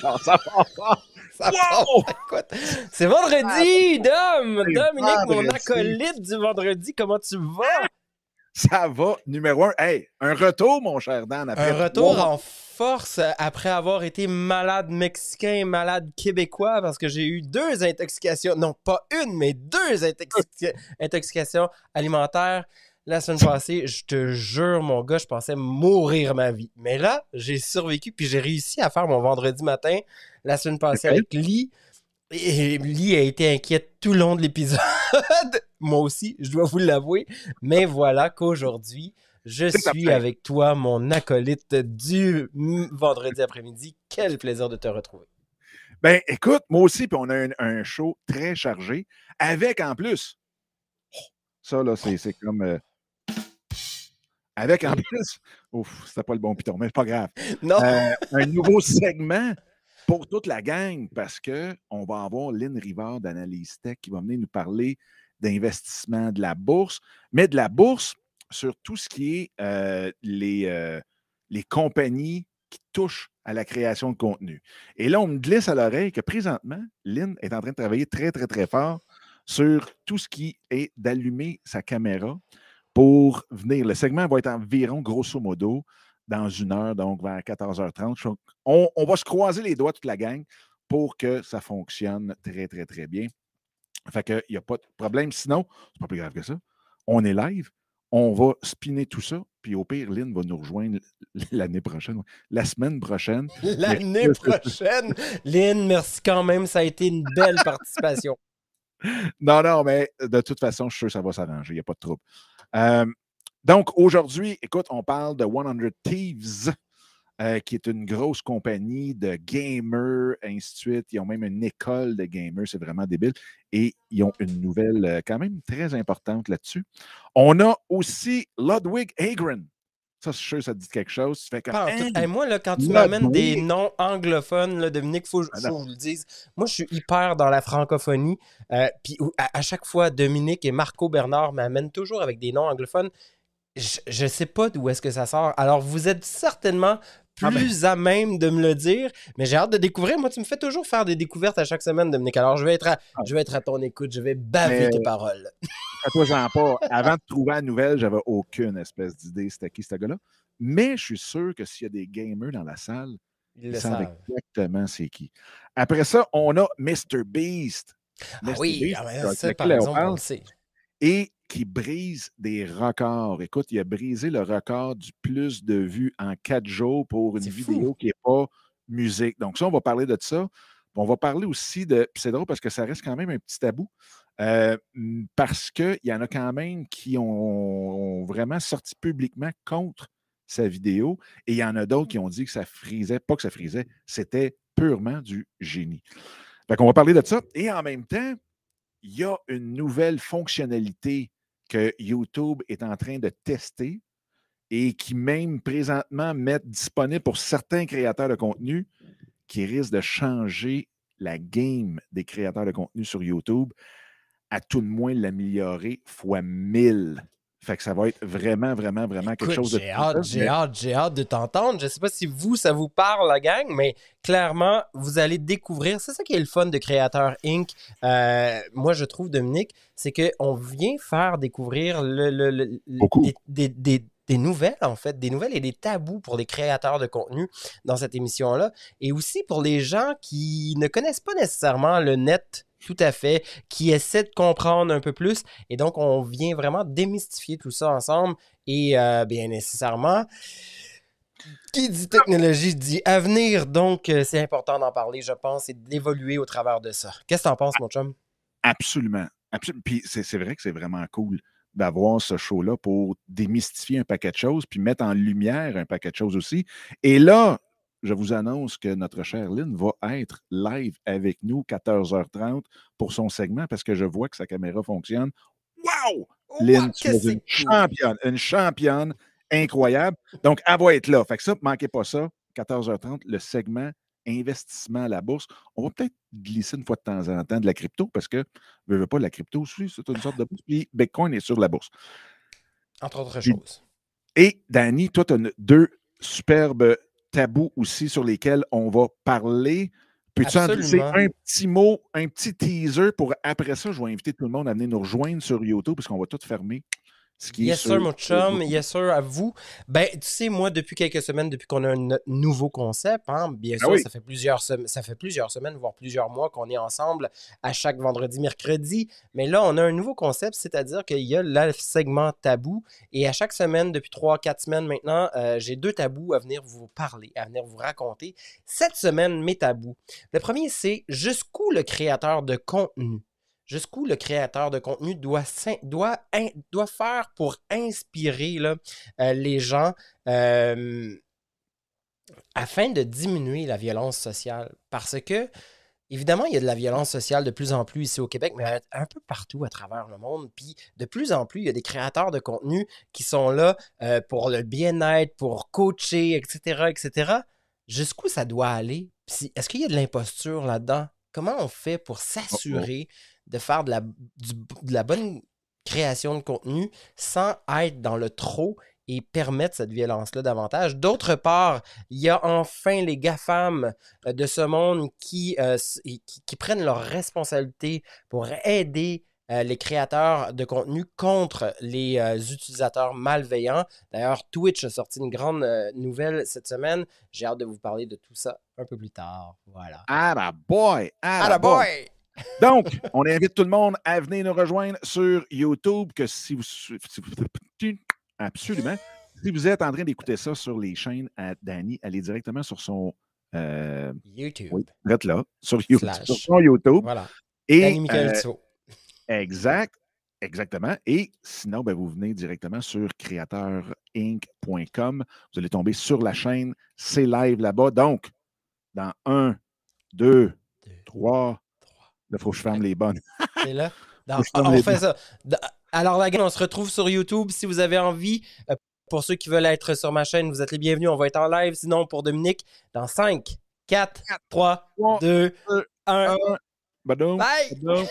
ça fort. Ça Wow! part, écoute. C'est vendredi, Dom! Dominique, mon acolyte du vendredi, comment tu vas? Ça va, numéro un. Hey, un retour, mon cher Dan. Après Un retour en force après avoir été malade mexicain et malade québécois parce que j'ai eu deux intoxications, non pas une, mais deux intoxica- intoxications alimentaires la semaine passée. Je te jure, mon gars, je pensais mourir ma vie. Mais là, j'ai survécu puis j'ai réussi à faire mon vendredi matin la semaine passée avec Lee. Et Lee a été inquiète tout le long de l'épisode. Moi aussi, je dois vous l'avouer. Mais voilà qu'aujourd'hui, je suis avec toi, mon acolyte du vendredi après-midi. Quel plaisir de te retrouver. Ben, écoute, moi aussi, puis on a un, un show très chargé, avec en plus. Oh, ça, là, c'est c'est comme. euh, avec en plus. Ouf, c'était pas le bon piton, mais c'est pas grave. Non, Euh, un nouveau segment pour toute la gang parce qu'on va avoir Lynn Rivard d'Analyse Tech qui va venir nous parler d'investissement de la bourse, mais de la bourse sur tout ce qui est euh, les, euh, les compagnies qui touchent à la création de contenu. Et là, on me glisse à l'oreille que présentement, Lynn est en train de travailler très, très, très fort sur tout ce qui est d'allumer sa caméra pour venir. Le segment va être environ, grosso modo, dans une heure, donc vers 14h30. Je- On, on va se croiser les doigts, toute la gang, pour que ça fonctionne très, très, très bien. Fait qu'il n'y a pas de problème. Sinon, c'est pas plus grave que ça. On est live. On va spinner tout ça. Puis au pire, Lynn va nous rejoindre l'année prochaine, la semaine prochaine. l'année prochaine. Lynn, merci quand même. Ça a été une belle participation. Non, non, mais de toute façon, je suis sûr que ça va s'arranger. Il n'y a pas de trouble. Euh, donc, aujourd'hui, écoute, on parle de 100 Thieves, euh, qui est une grosse compagnie de gamers, ainsi de suite. Ils ont même une école de gamers. C'est vraiment débile. Et ils ont une nouvelle euh, quand même très importante là-dessus. On a aussi Ludwig Agren. Ça, suis sûr que ça te dit quelque chose. Tu fais comme, tout. Hein? Hey, moi, là, quand tu m'amènes des noms anglophones, là, Dominique, faut, faut Ah que non. je vous le dise. Moi, je suis hyper dans la francophonie. euh, Puis à, à chaque fois, Dominique et Marco Bernard m'amènent toujours avec des noms anglophones. Je, je sais pas d'où est-ce que ça sort. Alors, vous êtes certainement Ah ben. plus à même de me le dire, mais j'ai hâte de découvrir. Moi, tu me fais toujours faire des découvertes à chaque semaine, Dominique. Alors, je vais être à, Ah. je vais être à ton écoute. Je vais baver Mais- tes paroles. Fais-toi-en pas. Avant de trouver la nouvelle, j'avais aucune espèce d'idée c'était qui ce gars-là. Mais je suis sûr que s'il y a des gamers dans la salle, Ils savent exactement c'est qui. Après ça, on a Mr. Beast. Ah Mr. oui, Beast, ah ben, ça, par exemple, on parle, le sait. Et qui brise des records. Écoute, il a brisé le record du plus de vues en quatre jours pour une fou. vidéo qui n'est pas musique. Donc, ça, on va parler de ça. On va parler aussi de. c'est drôle parce que ça reste quand même un petit tabou. euh, parce qu'il y en a quand même qui ont, ont vraiment sorti publiquement contre sa vidéo. Et il y en a d'autres qui ont dit que ça frisait, pas que ça frisait, c'était purement du génie. Fait qu'on va parler de ça. Et en même temps, il y a une nouvelle fonctionnalité que YouTube est en train de tester et qui même présentement met disponible pour certains créateurs de contenu qui risque de changer la game des créateurs de contenu sur YouTube, à tout de moins l'améliorer fois 1000. Fait que ça va être vraiment, vraiment, vraiment quelque Écoute, chose de J'ai hâte, j'ai hâte, j'ai hâte de t'entendre. Je sais pas si vous, ça vous parle, la gang, mais clairement, vous allez découvrir. C'est ça qui est le fun de Créateur Inc. Euh, moi, je trouve, Dominique, c'est qu'on vient faire découvrir le, le- le- le- Beaucoup. des, des- des- des nouvelles, en fait, des nouvelles et des tabous pour les créateurs de contenu dans cette émission-là. Et aussi pour les gens qui ne connaissent pas nécessairement le net tout à fait, qui essaient de comprendre un peu plus. Et donc, on vient vraiment démystifier tout ça ensemble. Et euh, bien nécessairement, qui dit technologie dit avenir. Donc, euh, c'est important d'en parler, je pense, et d'évoluer au travers de ça. Qu'est-ce que t'en penses, mon chum? Absolument. absolument. Puis c'est vrai que c'est vraiment cool d'avoir ce show-là pour démystifier un paquet de choses, puis mettre en lumière un paquet de choses aussi. Et là, je vous annonce que notre chère Lynn va être live avec nous 14h30 pour son segment parce que je vois que sa caméra fonctionne. Wow! Lynn, tu es une championne, une championne incroyable. Donc, elle va être là. Fait que ça, manquez pas ça. 14h30, le segment investissement à la bourse. On va peut-être glisser une fois de temps en temps de la crypto parce que, je veux pas, la crypto aussi, c'est une sorte de bourse. Puis Bitcoin est sur la bourse. Entre autres choses. Et Danny, toi, tu as deux superbes tabous aussi sur lesquels on va parler. Peux-tu en Absolument. un petit mot, un petit teaser pour après ça, je vais inviter tout le monde à venir nous rejoindre sur YouTube parce qu'on va tout fermer. Ce qui Yes, sir, mon chum. Yes, sir, à vous. Ben, tu sais, moi, depuis quelques semaines, depuis qu'on a un no- nouveau concept, hein, bien Ah sûr, oui. ça, fait plusieurs ça fait plusieurs semaines, voire plusieurs mois qu'on est ensemble à chaque vendredi, mercredi. Mais là, on a un nouveau concept, c'est-à-dire qu'il y a le segment tabou. Et à chaque semaine, depuis trois, quatre semaines maintenant, euh, j'ai deux tabous à venir vous parler, à venir vous raconter. Cette semaine, mes tabous. Le premier, c'est jusqu'où le créateur de contenu? Jusqu'où le créateur de contenu doit, doit, in- doit faire pour inspirer là, euh, les gens euh, afin de diminuer la violence sociale? Parce que, évidemment, il y a de la violence sociale de plus en plus ici au Québec, mais un, peu partout à travers le monde. Puis, de plus en plus, il y a des créateurs de contenu qui sont là euh, pour le bien-être, pour coacher, etc., etc. Jusqu'où ça doit aller? Est-ce qu'il y a de l'imposture là-dedans? Comment on fait pour s'assurer de faire de la, du- de la bonne création de contenu sans être dans le trop et permettre cette violence-là davantage. D'autre part, il y a enfin les GAFAM euh, de ce monde qui, euh, qui, qui prennent leurs responsabilités pour aider euh, les créateurs de contenu contre les euh, utilisateurs malveillants. D'ailleurs, Twitch a sorti une grande nouvelle cette semaine. J'ai hâte de vous parler de tout ça un peu plus tard. Voilà. Ah, boy! Ah, boy! boy! Donc, on invite tout le monde à venir nous rejoindre sur YouTube, que si vous... Absolument. Si vous êtes en train d'écouter ça sur les chaînes à Danny, allez directement sur son... Euh, YouTube. Oui, là, sur YouTube. Son YouTube. Voilà. Et, euh, Exact. Exactement. Et sinon, ben, vous venez directement sur créateurinc.com. Vous allez tomber sur la chaîne. C'est live là-bas. Donc, dans 1, 2, 3, Là, faut que je ferme les bonnes. C'est là. On fait ça. Alors, la gang, on se retrouve sur YouTube si vous avez envie. Euh, pour ceux qui veulent être sur ma chaîne, vous êtes les bienvenus. On va être en live. Sinon, pour Dominique, dans 5, 4, 3, 2, 1. Badoum, Bye! Badoum,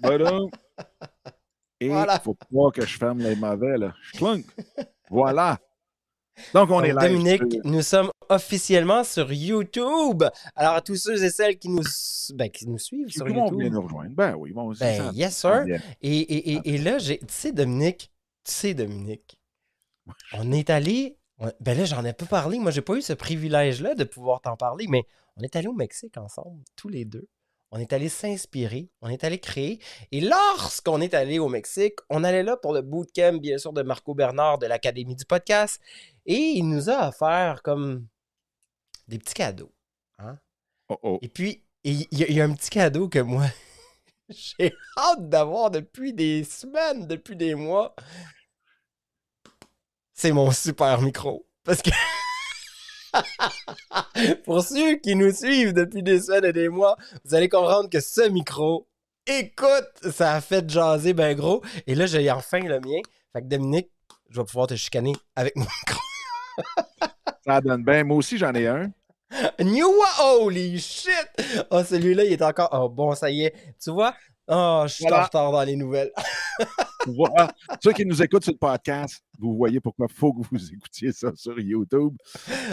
badoum. Et il faut pas que je ferme les mauvais. Là. Je clunk. Voilà. Donc, on Donc, est live. Dominique, nous sommes officiellement sur YouTube. Alors, à tous ceux et celles qui nous, ben, qui nous suivent sur monde vient YouTube. nous rejoindre. Ben oui, bon, Ben, ça. yes, sir. Et, et, et, et là, j'ai, tu sais, Dominique, tu sais, Dominique, on est allé, on- ben là, j'en ai pas parlé. Moi, j'ai pas eu ce privilège-là de pouvoir t'en parler, mais on est allé au Mexique ensemble, tous les deux. On est allé s'inspirer, on est allé créer. Et lorsqu'on est allé au Mexique, on allait là pour le bootcamp, bien sûr, de Marco Bernard de l'Académie du podcast. Et il nous a offert comme des petits cadeaux. Oh, oh. Et puis, il y, y a un petit cadeau que moi, j'ai hâte d'avoir depuis des semaines, depuis des mois. C'est mon super micro. Parce que. Pour ceux qui nous suivent depuis des semaines et des mois, vous allez comprendre que ce micro, écoute, ça a fait jaser ben gros. Et là, j'ai enfin le mien. Fait que Dominique, je vais pouvoir te chicaner avec mon micro. Ça donne bien. Moi aussi, j'en ai un. New Holy shit! Oh, celui-là, il est encore. Oh, bon, ça y est. Tu vois? Oh, je suis en Voilà. retard dans les nouvelles. Voilà. Ceux qui nous écoutent sur le podcast, vous voyez pourquoi il faut que vous écoutiez ça sur YouTube.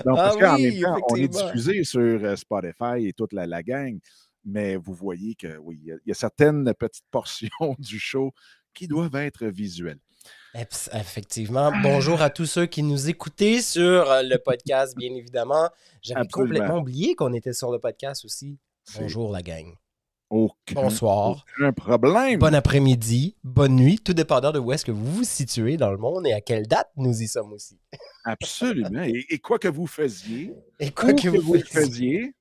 Donc, parce Ah qu'en oui, même temps, on est diffusé sur euh, Spotify et toute la, la gang, mais vous voyez que oui, il y y, a certaines petites portions du show qui doivent être visuelles. Effectivement. Bonjour à tous ceux qui nous écoutaient sur euh, le podcast, bien évidemment. J'avais complètement oublié qu'on était sur le podcast aussi. Bonjour, la gang. Aucun, Bonsoir. aucun problème. Bon après-midi, bonne nuit, tout dépendant de où est-ce que vous vous situez dans le monde et à quelle date nous y sommes aussi. Absolument. Et, et quoi que vous faisiez, Et quoi que, que vous fassiez, faisiez,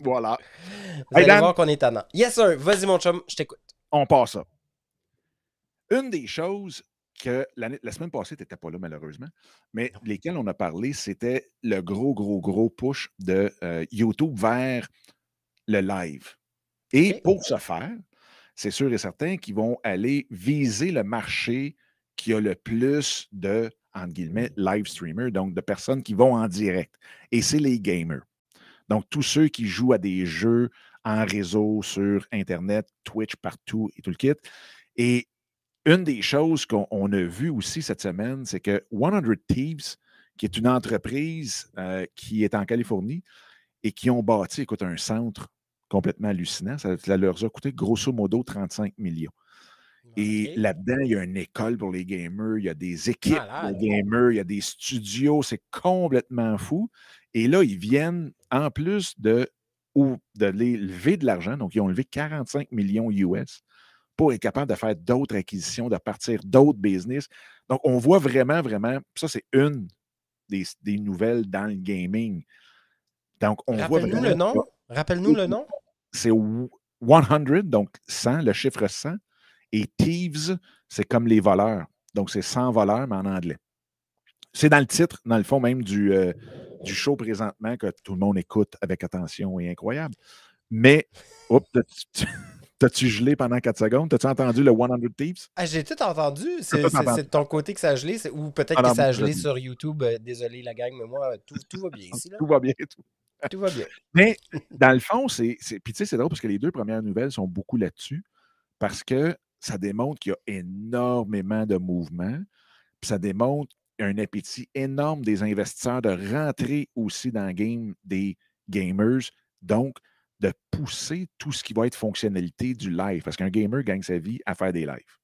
voilà, vous Hey, allez Dan. voir qu'on est tannant. Yes, sir. Vas-y, mon chum, je t'écoute. on passe ça. Une des choses que la semaine passée, tu n'étais pas là malheureusement, mais lesquelles on a parlé, c'était le gros, gros, gros push de euh, YouTube vers le live. Et pour ce faire, c'est sûr et certain qu'ils vont aller viser le marché qui a le plus de, entre guillemets, live streamers, donc de personnes qui vont en direct. Et c'est les gamers. Donc, tous ceux qui jouent à des jeux en réseau, sur Internet, Twitch, partout et tout le kit. Et une des choses qu'on on a vu aussi cette semaine, c'est que 100 Thieves, qui est une entreprise euh, qui est en Californie et qui ont bâti, écoute, un centre complètement hallucinant. Ça, leur a coûté grosso modo 35 millions. Et là-dedans, il y a une école pour les gamers, il y a des équipes de gamers, il y a des studios, c'est complètement fou. Et là, ils viennent, en plus de, ou de lever de l'argent, donc ils ont levé 45 millions US pour être capable de faire d'autres acquisitions, de partir d'autres business. Donc, on voit vraiment, vraiment, ça, c'est une des, nouvelles dans le gaming. Donc, on voit vraiment. le nom. Rappelle-nous le nom. C'est 100, donc 100, le chiffre 100. Et Thieves, c'est comme les voleurs. Donc, c'est 100 voleurs, mais en anglais. C'est dans le titre, dans le fond même du, euh, du show présentement que tout le monde écoute avec attention et incroyable. Mais, t'as-tu gelé pendant 4 secondes? T'as-tu entendu le 100 Thieves? Ah, j'ai tout entendu. C'est de ton côté que ça a gelé, ou peut-être que ça a gelé sur YouTube. Euh, désolé la gang, mais moi, tout, tout va bien ici. Tout va bien. Tout. Tout va bien. Mais dans le fond, c'est. Puis tu sais, c'est drôle parce que les deux premières nouvelles sont beaucoup là-dessus. Parce que ça démontre qu'il y a énormément de mouvements. Puis ça démontre un appétit énorme des investisseurs de rentrer aussi dans le game des gamers. Donc, de pousser tout ce qui va être fonctionnalité du live. Parce qu'un gamer gagne sa vie à faire des lives.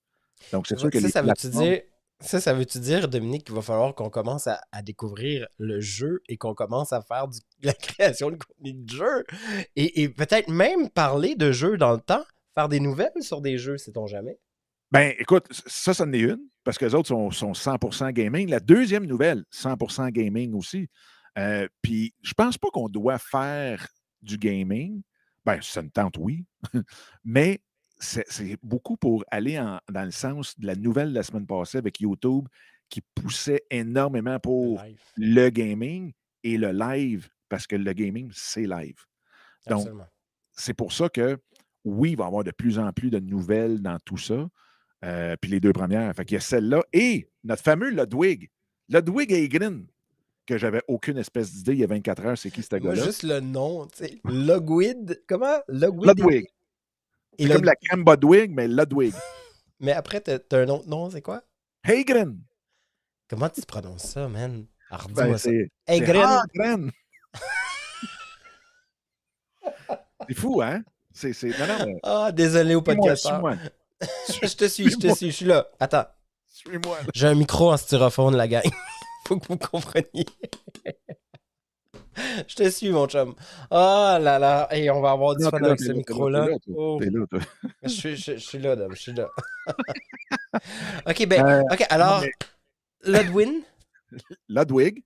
Donc, c'est sûr que ça, les ça veut-tu dire, ça, ça veut-tu dire, Dominique, qu'il va falloir qu'on commence à, découvrir le jeu et qu'on commence à faire la création de contenu de jeu? Et peut-être même parler de jeux dans le temps? faire des nouvelles sur des jeux, sait-on jamais? Ben, écoute, ça, ça en est une, parce que les autres sont, 100% gaming. La deuxième nouvelle, 100% gaming aussi. Euh, puis, je pense pas qu'on doit faire du gaming. Ben, ça me tente, oui. Mais c'est beaucoup pour aller dans le sens de la nouvelle de la semaine passée avec YouTube qui poussait énormément pour le, gaming et le live, parce que le gaming, c'est live. Donc, c'est pour ça que oui, il va y avoir de plus en plus de nouvelles dans tout ça. Euh, puis les deux premières. Fait qu'il y a celle-là et notre fameux Ludwig. Ludwig Egrin, que j'avais aucune espèce d'idée il y a 24 heures, c'est qui ce gars-là? Juste le nom, tu sais. Ludwig. Comment? Ludwig. C'est comme la crème Budwig, mais Ludwig. mais après, t'as as un autre nom, c'est quoi? Hegren. Comment tu prononces ça, man? Ben, c'est Hegren. c'est fou, hein? C'est, Ah, désolé au podcast. je te suis, je te suis, je suis là. Attends. Suis-moi. J'ai un micro en styrofoam, la gang. Faut que vous compreniez. je te suis, mon chum. Oh là là. Et on va avoir du fun avec ce micro-là. Oh. T'es là, toi. Je suis, je, suis là, Dom. Je suis là. ok, ben, euh, ok, alors, Ludwin? Ludwig?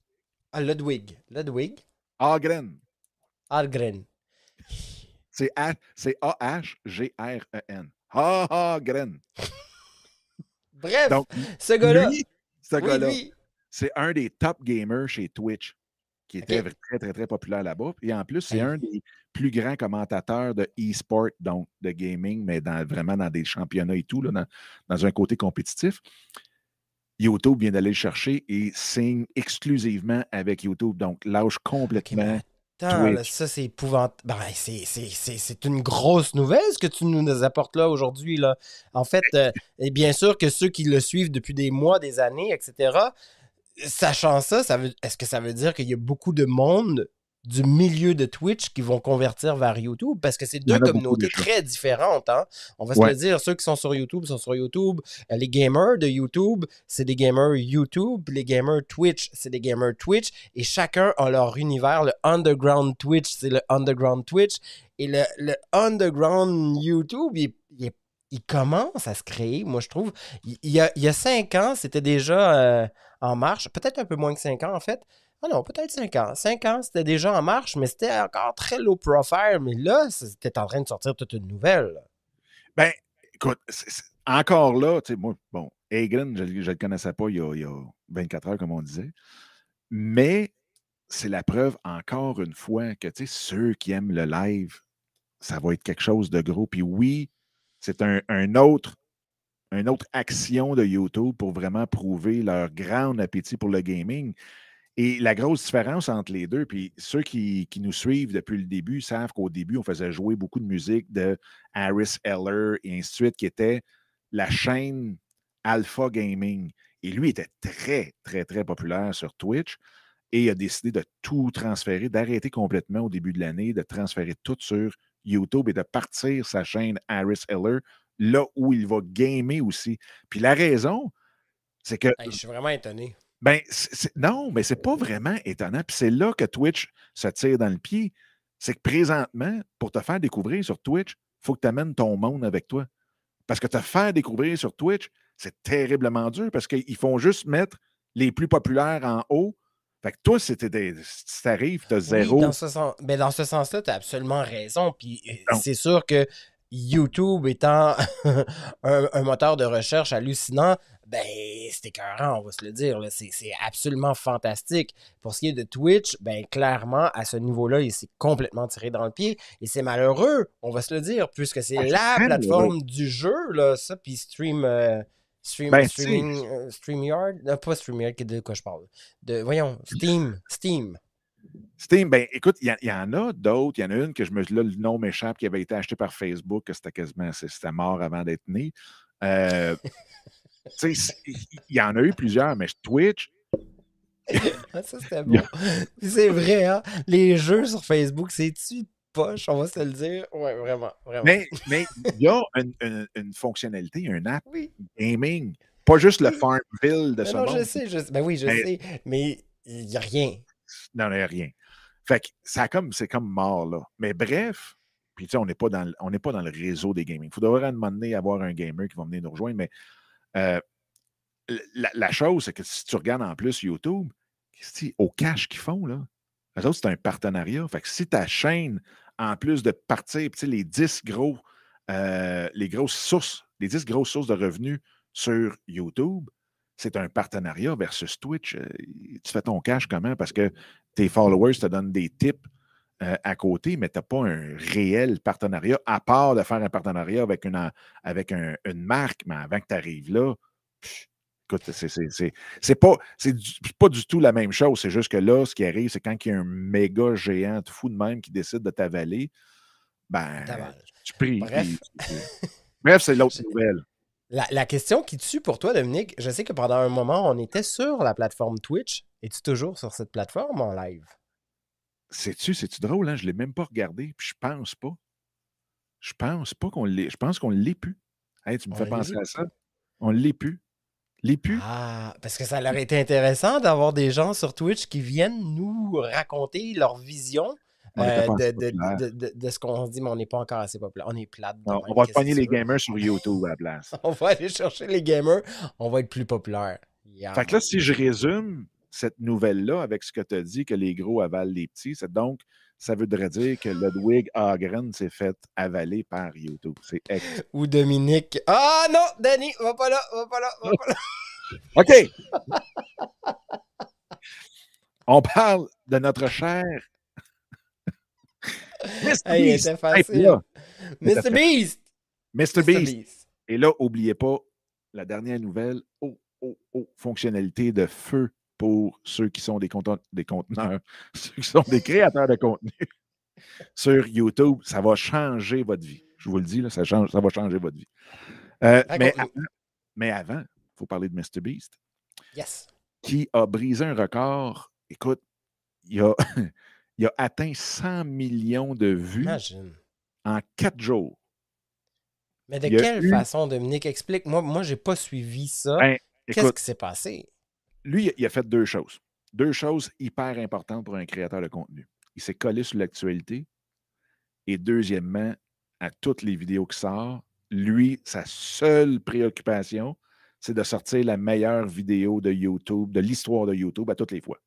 Ah, Ludwig. Ludwig? Algren. Algren. C'est A-H-G-R-E-N. Algren. Bref, ce gars-là. Ce gars-là, c'est un des top gamers chez Twitch qui était très, très, très populaire là-bas. Et en plus, c'est un des plus grands commentateurs de e-sport, donc de gaming, mais dans, vraiment dans des championnats et tout, là, dans, un côté compétitif. YouTube vient d'aller le chercher et signe exclusivement avec YouTube. Donc, lâche complètement ça, c'est épouvantable. Ben, c'est une grosse nouvelle ce que tu nous apportes là aujourd'hui. Là. En fait, euh, et bien sûr que ceux qui le suivent depuis des mois, des années, etc., sachant ça, ça est-ce que ça veut dire qu'il y a beaucoup de monde du milieu de Twitch qui vont convertir vers YouTube? Parce que c'est deux communautés très différentes. Hein? On va se le dire, ceux qui sont sur YouTube sont sur YouTube. Euh, les gamers de YouTube, c'est des gamers YouTube. Les gamers Twitch, c'est des gamers Twitch. Et chacun a leur univers. Le underground Twitch, c'est le underground Twitch. Et le, underground YouTube, il, commence à se créer, moi je trouve. Il, y, a, il y a cinq ans, c'était déjà euh, en marche, peut-être un peu moins que cinq ans en fait. Ah non, peut-être 5 ans. 5 ans, c'était déjà en marche, mais c'était encore très low profile. Mais là, c'était en train de sortir toute une nouvelle. Ben, écoute, encore là, tu sais, moi, bon, Egan, je ne le connaissais pas il y, a, 24 heures, comme on disait. Mais c'est la preuve, encore une fois, que tu sais, ceux qui aiment le live, ça va être quelque chose de gros. Puis oui, c'est un autre une autre action de YouTube pour vraiment prouver leur grand appétit pour le gaming. Et la grosse différence entre les deux, puis ceux qui, nous suivent depuis le début savent qu'au début, on faisait jouer beaucoup de musique de Harris Eller et ainsi de suite, qui était la chaîne Alpha Gaming. Et lui était très, très, très populaire sur Twitch. et il a décidé de tout transférer, d'arrêter complètement au début de l'année, de transférer tout sur YouTube et de partir sa chaîne Harris Heller, là où il va gamer aussi. Puis la raison, c'est que. je suis vraiment étonné. Ben, non, mais c'est pas vraiment étonnant. Puis c'est là que Twitch se tire dans le pied. C'est que présentement, pour te faire découvrir sur Twitch, il faut que tu amènes ton monde avec toi. Parce que te faire découvrir sur Twitch, c'est terriblement dur parce qu'ils font juste mettre les plus populaires en haut. Fait que toi, si t'arrives, tu as zéro. dans ce, sens, ben dans ce sens-là, tu as absolument raison. Puis euh, c'est sûr que YouTube étant un, moteur de recherche hallucinant, ben, c'est écœurant, on va se le dire. C'est absolument fantastique. Pour ce qui est de Twitch, ben, clairement, à ce niveau-là, il s'est complètement tiré dans le pied. Et c'est malheureux, on va se le dire, puisque c'est la plateforme du jeu, là, ça, puis Stream. Euh, stream, ben, streaming, euh, StreamYard, non, pas StreamYard, de quoi je parle. De, voyons, Steam, Steam. Steam, ben écoute, il y, en a d'autres. Il y en a une que je me. Là, le nom m'échappe, qui avait été acheté par Facebook, que c'était quasiment. C'était mort avant d'être né. Euh, il y en a eu plusieurs, mais Twitch. Ah, ça, c'était bon. C'est vrai, hein? Les jeux sur Facebook, c'est-tu poche, on va se le dire. Ouais, vraiment, vraiment. Mais il y a une, fonctionnalité, un app gaming. Pas juste le Farmville de ce non, je sais, je sais. Ben oui, je sais. Mais il n'y a rien. Il n'y a rien. Fait que ça comme, c'est comme mort, là. Mais bref, puis tu sais, on n'est pas, dans, on pas dans le réseau des gaming. Il faudrait à un moment avoir un gamer qui va venir nous rejoindre, mais euh, la, chose, c'est que si tu regardes en plus YouTube, au cash qu'ils font, là, c'est un partenariat. Fait que si ta chaîne, en plus de partir, les 10 gros, euh, les grosses sources, les 10 grosses sources de revenus sur YouTube, c'est un partenariat versus Twitch. Euh, tu fais ton cash comment? Parce que tes followers te donnent des tips euh, à côté, mais tu n'as pas un réel partenariat, à part de faire un partenariat avec une, avec une marque, mais avant que tu arrives là, écoute, c'est pas, pas du tout la même chose. C'est juste que là, ce qui arrive, c'est quand il y a un méga géant fou de même qui décide de t'avaler, ben, tu pries. Bref, c'est l'autre nouvelle. La, question qui tue pour toi, Dominique, je sais que pendant un moment, on était sur la plateforme Twitch. Es-tu toujours sur cette plateforme en live? Sais-tu, c'est-tu drôle, hein? Je ne l'ai même pas regardé, puis je pense pas. Je pense pas qu'on l'ait. Je pense qu'on l'ait plus. Hey, tu me fais penser à ça. On l'est plus. L'est plus. Ah, parce que ça leur été intéressant d'avoir des gens sur Twitch qui viennent nous raconter leur vision. Euh, de, ce qu'on se dit, mais on n'est pas encore assez populaire. On est plate. on va pogner les gamers sur YouTube à la place. on va aller chercher les gamers, on va être plus populaire. Fait que là, si je résume cette nouvelle-là avec ce que tu as dit, que les gros avalent les petits, c'est donc, ça voudrait dire que Ludwig Agren s'est fait avaler par YouTube. C'est Ou Dominique. Ah non, Danny, va pas là, va pas là, va pas là. OK. On parle de notre cher Mr. Beast. facile. Mr. Beast. Mr. Beast. Et là, n'oubliez pas la dernière nouvelle. Oh, oh, oh, fonctionnalité de feu pour ceux qui sont des, des conteneurs, ceux qui sont des créateurs de contenu sur YouTube. Ça va changer votre vie. Je vous le dis, là, ça, change, ça va changer votre vie. Euh, mais, avant, mais avant, il faut parler de Mr. Beast. Yes. Qui a brisé un record. Écoute, il a, il a atteint 100 millions de vues en quatre jours. Mais de quelle façon, Dominique? Explique. Moi, moi je n'ai pas suivi ça. Ben, Qu'est-ce qui s'est passé? Lui, il a fait deux choses. Deux choses hyper importantes pour un créateur de contenu. Il s'est collé sur l'actualité. Et deuxièmement, à toutes les vidéos qui sortent, lui, sa seule préoccupation, c'est de sortir la meilleure vidéo de YouTube, de l'histoire de YouTube à toutes les fois.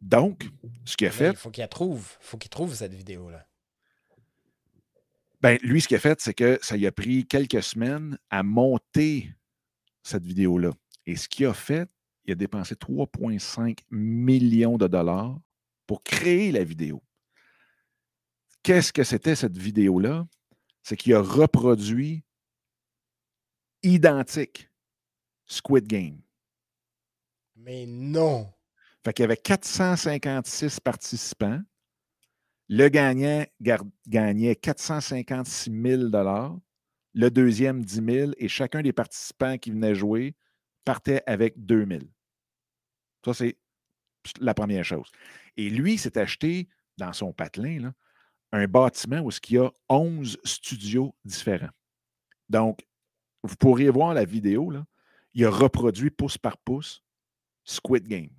Donc, ce qu'il a fait. Il faut qu'il trouve. faut qu'il trouve cette vidéo-là. Ben, lui, ce qu'il a fait, c'est que ça lui a pris quelques semaines à monter cette vidéo-là. Et ce qu'il a fait, il a dépensé 3,5 millions de dollars pour créer la vidéo. Qu'est-ce que c'était cette vidéo-là? C'est qu'il a reproduit identique Squid Game. Mais non! Fait qu'il y avait 456 participants. Le gagnant gagnait 456 000 le deuxième 10 000 et chacun des participants qui venaient jouer partait avec 2 000. Ça, c'est la première chose. Et lui, s'est acheté dans son patelin là, un bâtiment où il y a 11 studios différents. Donc, vous pourriez voir la vidéo, là, il a reproduit pouce par pouce Squid Game.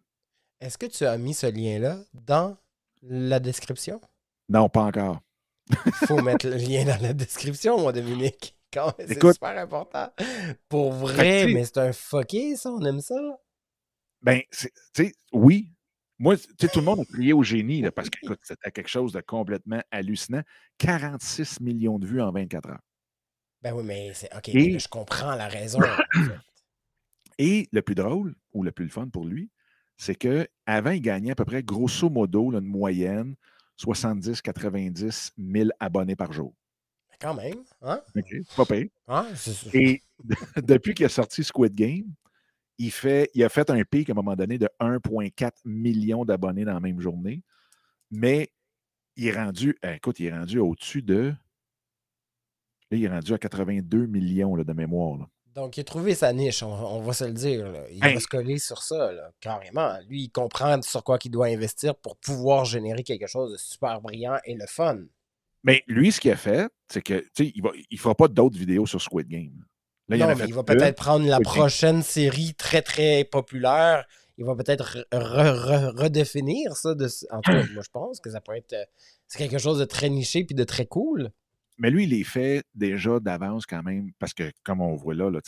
Est-ce que tu as mis ce lien-là dans la description? Non, pas encore. Il faut mettre le lien dans la description, moi, Dominique. C'est super important. Pour vrai, mais c'est un fucké, ça, on aime ça. Ben, tu sais, oui. Moi, tu sais, tout le monde a crié au génie, là, parce que c'était quelque chose de complètement hallucinant. 46 millions de vues en 24 heures. Ben oui, mais c'est OK, je comprends la raison. Et le plus drôle, ou le plus fun pour lui, c'est qu'avant, il gagnait à peu près, grosso modo, une moyenne 70-90 000 abonnés par jour. Quand même, hein? OK, pas pire. Et depuis qu'il a sorti Squid Game, il, fait, il a fait un pic à un moment donné de 1,4 million d'abonnés dans la même journée. Mais il est rendu, écoute, il est rendu au-dessus de. Là, il est rendu à 82 millions de mémoire. Donc, il a trouvé sa niche, on, va se le dire. Il va se coller sur ça, carrément. Lui, il comprend sur quoi il doit investir pour pouvoir générer quelque chose de super brillant et le fun. Mais lui, ce qu'il a fait, c'est que il ne il fera pas d'autres vidéos sur Squid Game. Là, non, il, va peut-être prendre la prochaine série très, très populaire. Il va peut-être redéfinir ça. De... En tout cas, moi, je pense que ça pourrait être euh, c'est quelque chose de très niché puis de très cool. Mais lui, il les fait déjà d'avance quand même, parce que comme on voit là, là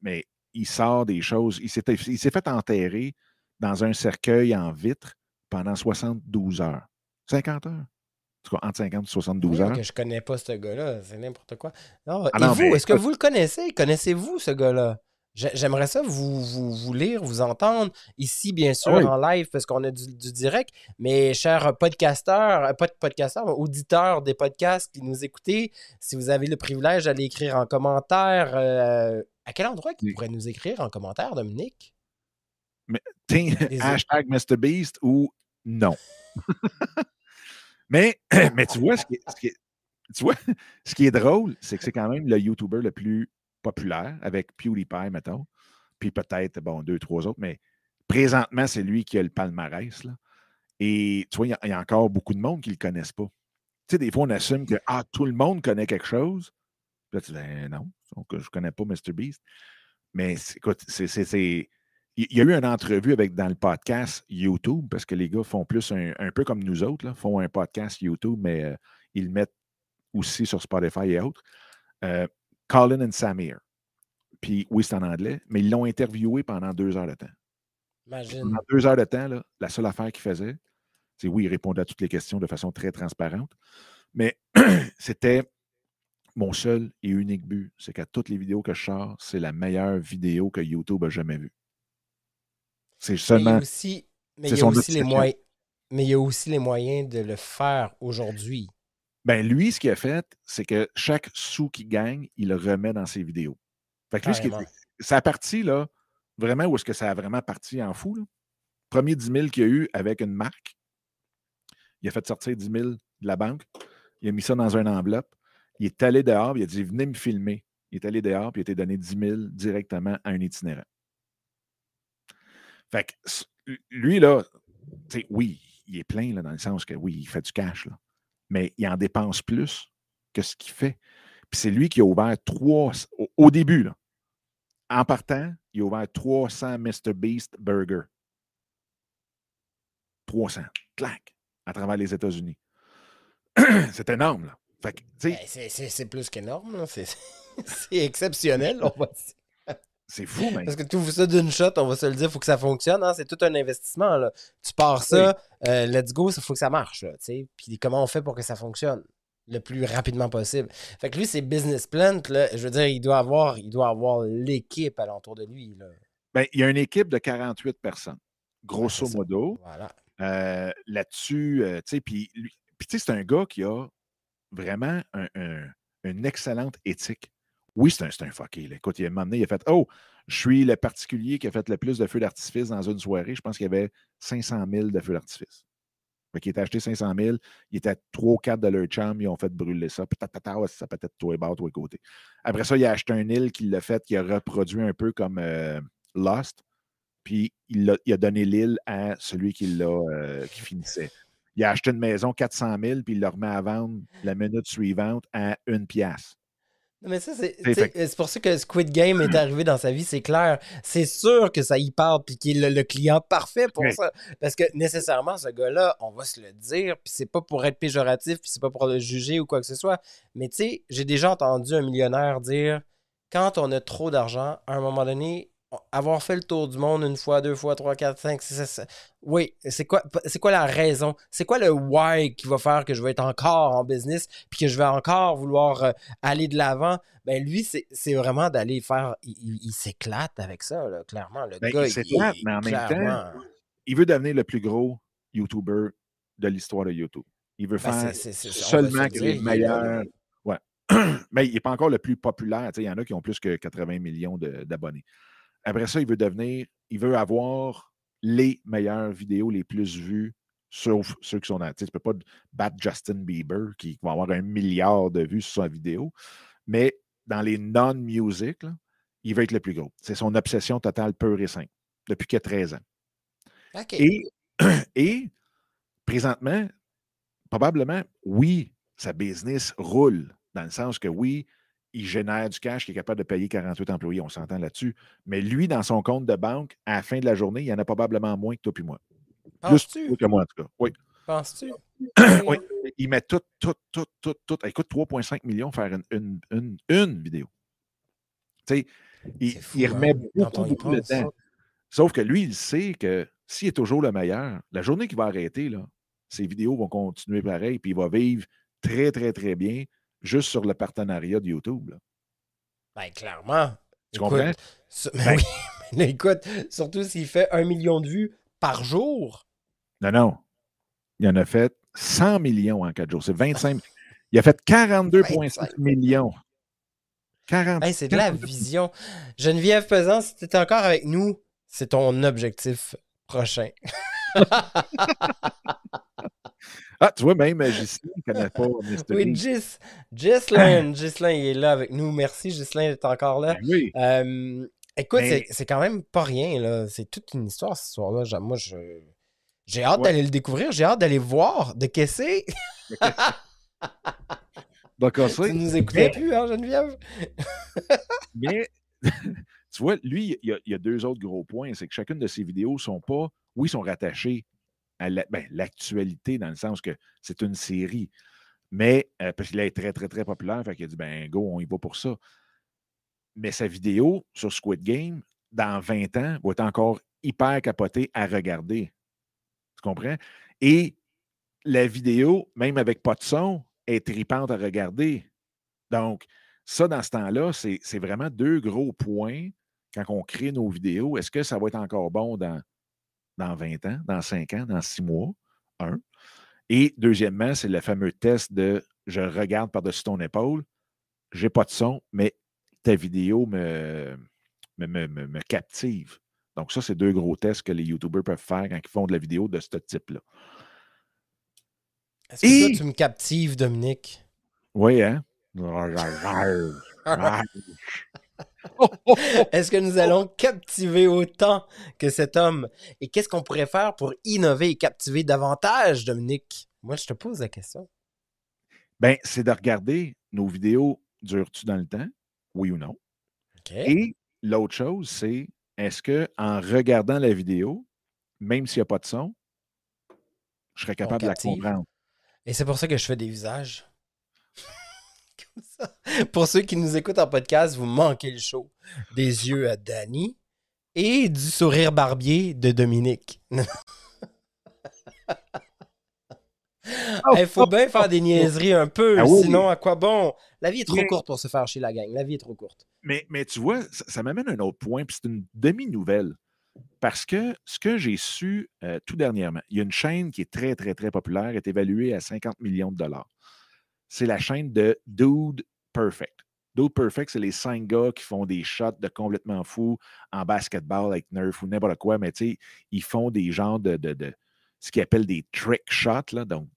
mais il sort des choses. Il s'est fait enterrer dans un cercueil en vitre pendant 72 heures. 50 heures? En tout cas, entre 50 et 72 heures. Que je connais pas ce gars-là, c'est n'importe quoi. Non, ah et vous, est-ce que vous le connaissez? Connaissez-vous ce gars-là? J'aimerais ça vous, vous, lire, vous entendre ici, bien sûr, en live, parce qu'on a du, direct. Mais, chers podcasteurs, euh, pas de podcasteurs, auditeurs des podcasts qui nous écoutez, si vous avez le privilège d'aller écrire en commentaire, euh, à quel endroit vous pourrait nous écrire en commentaire, Dominique? Mais, hashtag MrBeast ou non? mais, mais tu vois, ce qui tu vois, ce qui est drôle, c'est que c'est quand même le YouTuber le plus populaire avec PewDiePie, mettons, puis peut-être, bon, deux, trois autres, mais présentement, c'est lui qui a le palmarès. Là. Et tu vois, il y, a encore beaucoup de monde qui ne le connaissent pas. Tu sais, des fois, on assume que ah, tout le monde connaît quelque chose. Là, tu dis ben, non, je ne connais pas MrBeast. Mais écoute, c'est. Il y a eu une entrevue avec, dans le podcast YouTube, parce que les gars font plus un, peu comme nous autres, là, font un podcast YouTube, mais euh, ils le mettent aussi sur Spotify et autres. Euh, Colin and Samir. Puis oui, c'est en anglais, mais ils l'ont interviewé pendant deux heures de temps. Imagine. Pendant deux heures de temps, là, la seule affaire qu'il faisait, c'est oui, il répondait à toutes les questions de façon très transparente, mais c'était mon seul et unique but, c'est qu'à toutes les vidéos que je sors, c'est la meilleure vidéo que YouTube a jamais vue. C'est seulement. Mais il y a aussi, les moyens. Mais il y a aussi les moyens de le faire aujourd'hui. Ben, lui, ce qu'il a fait, c'est que chaque sou qu'il gagne, il le remet dans ses vidéos. Fait que lui, ce ça a parti, là, vraiment, où est-ce que ça a vraiment parti en fou, là? Premier 10 000 qu'il a eu avec une marque, il a fait sortir 10 000 de la banque, il a mis ça dans une enveloppe, il est allé dehors, il a dit Venez me filmer. Il est allé dehors, puis il a été donné 10 000 directement à un itinérant. Fait que lui, là, oui, il est plein, là, dans le sens que oui, il fait du cash, là mais il en dépense plus que ce qu'il fait. Puis c'est lui qui a ouvert trois, au, début, en partant, il a ouvert 300 Mr. Beast Burger. 300, clac, à travers les États-Unis. c'est énorme, là. Ben, c'est plus qu'énorme, c'est exceptionnel, on va dire. C'est fou, mais. Parce que ouvres ça d'une shot, on va se le dire, il faut que ça fonctionne. Hein? C'est tout un investissement. Là. Tu pars ça, euh, let's go, il faut que ça marche. Là, Puis comment on fait pour que ça fonctionne le plus rapidement possible? Fait que lui, c'est business plan. Là, je veux dire, il doit avoir, il doit avoir l'équipe alentour de lui. Là. Ben, il y a une équipe de 48 personnes, grosso modo. Voilà. Euh, là-dessus, euh, tu sais, puis c'est un gars qui a vraiment une excellente éthique. Oui, c'est un, un fucké. Écoute, il m'a amené, il a fait Oh, je suis le particulier qui a fait le plus de feux d'artifice dans une soirée. Je pense qu'il y avait 500 000 de feux d'artifice. Il était acheté 500 000. Il était 3 ou 4 de leur chum. Ils ont fait brûler ça. Ça peut être toi et bas, toi et côté. Après ça, il a acheté un île qui l'a fait, qui a reproduit un peu comme euh, Lost. puis il a, il a donné l'île à celui qui, l'a, euh, qui finissait. Il a acheté une maison 400 000, puis il le remet à vendre la minute suivante à une pièce. Non, mais ça, c'est C'est pour ça que Squid Game est arrivé dans sa vie, c'est clair. C'est sûr que ça y parle, puis qu'il est le, le client parfait pour Oui. ça. Parce que nécessairement, ce gars-là, on va se le dire, puis c'est pas pour être péjoratif, puis c'est pas pour le juger ou quoi que ce soit. Mais tu sais, j'ai déjà entendu un millionnaire dire quand on a trop d'argent, à un moment donné, avoir fait le tour du monde une fois, deux fois, trois, quatre, cinq, six, sept, oui, c'est quoi, c'est quoi la raison? C'est quoi le why qui va faire que je vais être encore en business puis que je vais encore vouloir euh, aller de l'avant? Ben lui, c'est vraiment d'aller faire. Il, il- il s'éclate avec ça, là, clairement. Le Ben, gars, il s'éclate, est mais en même temps, Il veut devenir le plus gros YouTuber de l'histoire de YouTube. Il veut Ben, faire on va se seulement le que les est meilleurs. Ouais. Mais il n'est pas encore le plus populaire. Il y en a qui ont plus que 80 millions d'abonnés. Après ça, il veut devenir, il veut avoir les meilleures vidéos les plus vues, sauf ceux qui sont dans. Tu ne peux pas battre Justin Bieber qui va avoir un milliard de vues sur sa vidéo. Mais dans les non-music, il veut être le plus gros. C'est son obsession totale pure et simple depuis qu'il a 13 ans. Et présentement, probablement, oui, sa business roule, dans le sens que oui, il génère du cash, il est capable de payer 48 employés, on s'entend là-dessus. Mais lui, dans son compte de banque, à la fin de la journée, il y en a probablement moins que toi puis moi. Plus Penses-tu? que moi, en tout cas. Oui. Penses-tu? oui. Il met tout, tout, tout, tout, tout. Il coûte 3,5 millions faire une, une, une, une vidéo. Tu sais, il, C'est fou, il hein, remet quand beaucoup, beaucoup de temps. Sauf que lui, il sait que s'il est toujours le meilleur, la journée qu'il va arrêter, là, ses vidéos vont continuer pareil, puis il va vivre très, très, très bien juste sur le partenariat de YouTube. là. Ben, clairement. Tu Écoute, comprends? ça- ben Ben- oui, mais écoute, surtout s'il fait un million de vues par jour. Non, non. Il en a fait 100 millions en 4 jours. C'est 25. Il a fait 42,5 25. millions. 40. Hey, c'est de la vision. Geneviève Pesant, si tu es encore avec nous, c'est ton objectif prochain. Ah, tu vois, même Gislain ne connaît pas. Oui. Gis, Gislain, Gislain, il est là avec nous. Merci, Gislain est encore là. Ben oui. Euh, écoute, Mais- c'est- quand même pas rien, là. C'est toute une histoire, cette histoire-là. Moi, je... j'ai hâte Ouais. d'aller le découvrir. J'ai hâte d'aller voir de qu'est-ce que on Tu nous écoutais Mais- plus, hein, Geneviève? Mais tu vois, lui, il y, a, il y a deux autres gros points. C'est que chacune de ses vidéos sont pas, oui, sont rattachées ben, l'actualité, dans le sens que c'est une série. Mais euh, parce qu'il est très, très, très populaire, fait qu'il a dit ben go, on y va pour ça. Mais sa vidéo sur Squid Game, dans 20 ans, va être encore hyper capotée à regarder. Tu comprends? Et la vidéo, même avec pas de son, est tripante à regarder. Donc, ça, dans ce temps-là, c'est vraiment deux gros points quand on crée nos vidéos. Est-ce que ça va être encore bon dans, dans 20 ans, dans 5 ans, dans 6 mois? Un. Et deuxièmement, c'est le fameux test de je regarde par-dessus ton épaule, j'ai pas de son, mais ta vidéo me, me, me- me- captive. Donc, ça, c'est deux gros tests que les YouTubers peuvent faire quand ils font de la vidéo de ce type-là. Est-ce que Et- toi, tu me captives, Dominique? Oui, hein? Est-ce que nous allons captiver autant que cet homme? Et qu'est-ce qu'on pourrait faire pour innover et captiver davantage, Dominique? Moi, je te pose la question. Ben, c'est de regarder nos vidéos durent-tu dans le temps? Oui ou non? Et l'autre chose, c'est est-ce que en regardant la vidéo, même s'il n'y a pas de son, je serais capable de la comprendre? Et c'est pour ça que je fais des visages. Comme ça. Pour ceux qui nous écoutent en podcast, vous manquez le show. Des yeux à Danny et du sourire barbier de Dominique. Il faut bien faire des niaiseries un peu, Ah oui. sinon à quoi bon? La vie est trop Mais- courte pour se faire chez la gang. La vie est trop courte. Mais, mais tu vois, ça, ça m'amène à un autre point, puis c'est une demi-nouvelle. Parce que ce que j'ai su euh, tout dernièrement, il y a une chaîne qui est très, très, très populaire, est évaluée à 50 millions de dollars. C'est la chaîne de Dude Perfect. Dude Perfect, c'est les cinq gars qui font des shots de complètement fous en basketball avec Nerf ou n'importe quoi, mais tu sais, ils font des genres de, de, de- ce qu'ils appellent des trick shots. Là, donc,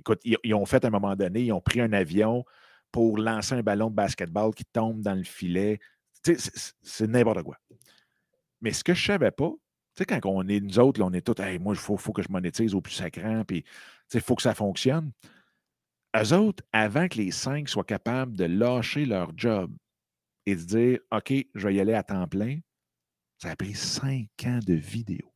écoute, ils, ont fait à un moment donné, ils ont pris un avion pour lancer un ballon de basketball qui tombe dans le filet. Tu sais, c'est- n'importe quoi. Mais ce que je ne savais pas, tu sais, quand on est nous autres, on est tous, hey, moi, il faut, faut, que je monétise au plus sacrant, puis il faut que ça fonctionne. Eux autres, avant que les cinq soient capables de lâcher leur job et de dire, OK, je vais y aller à temps plein, ça a pris cinq ans de vidéo.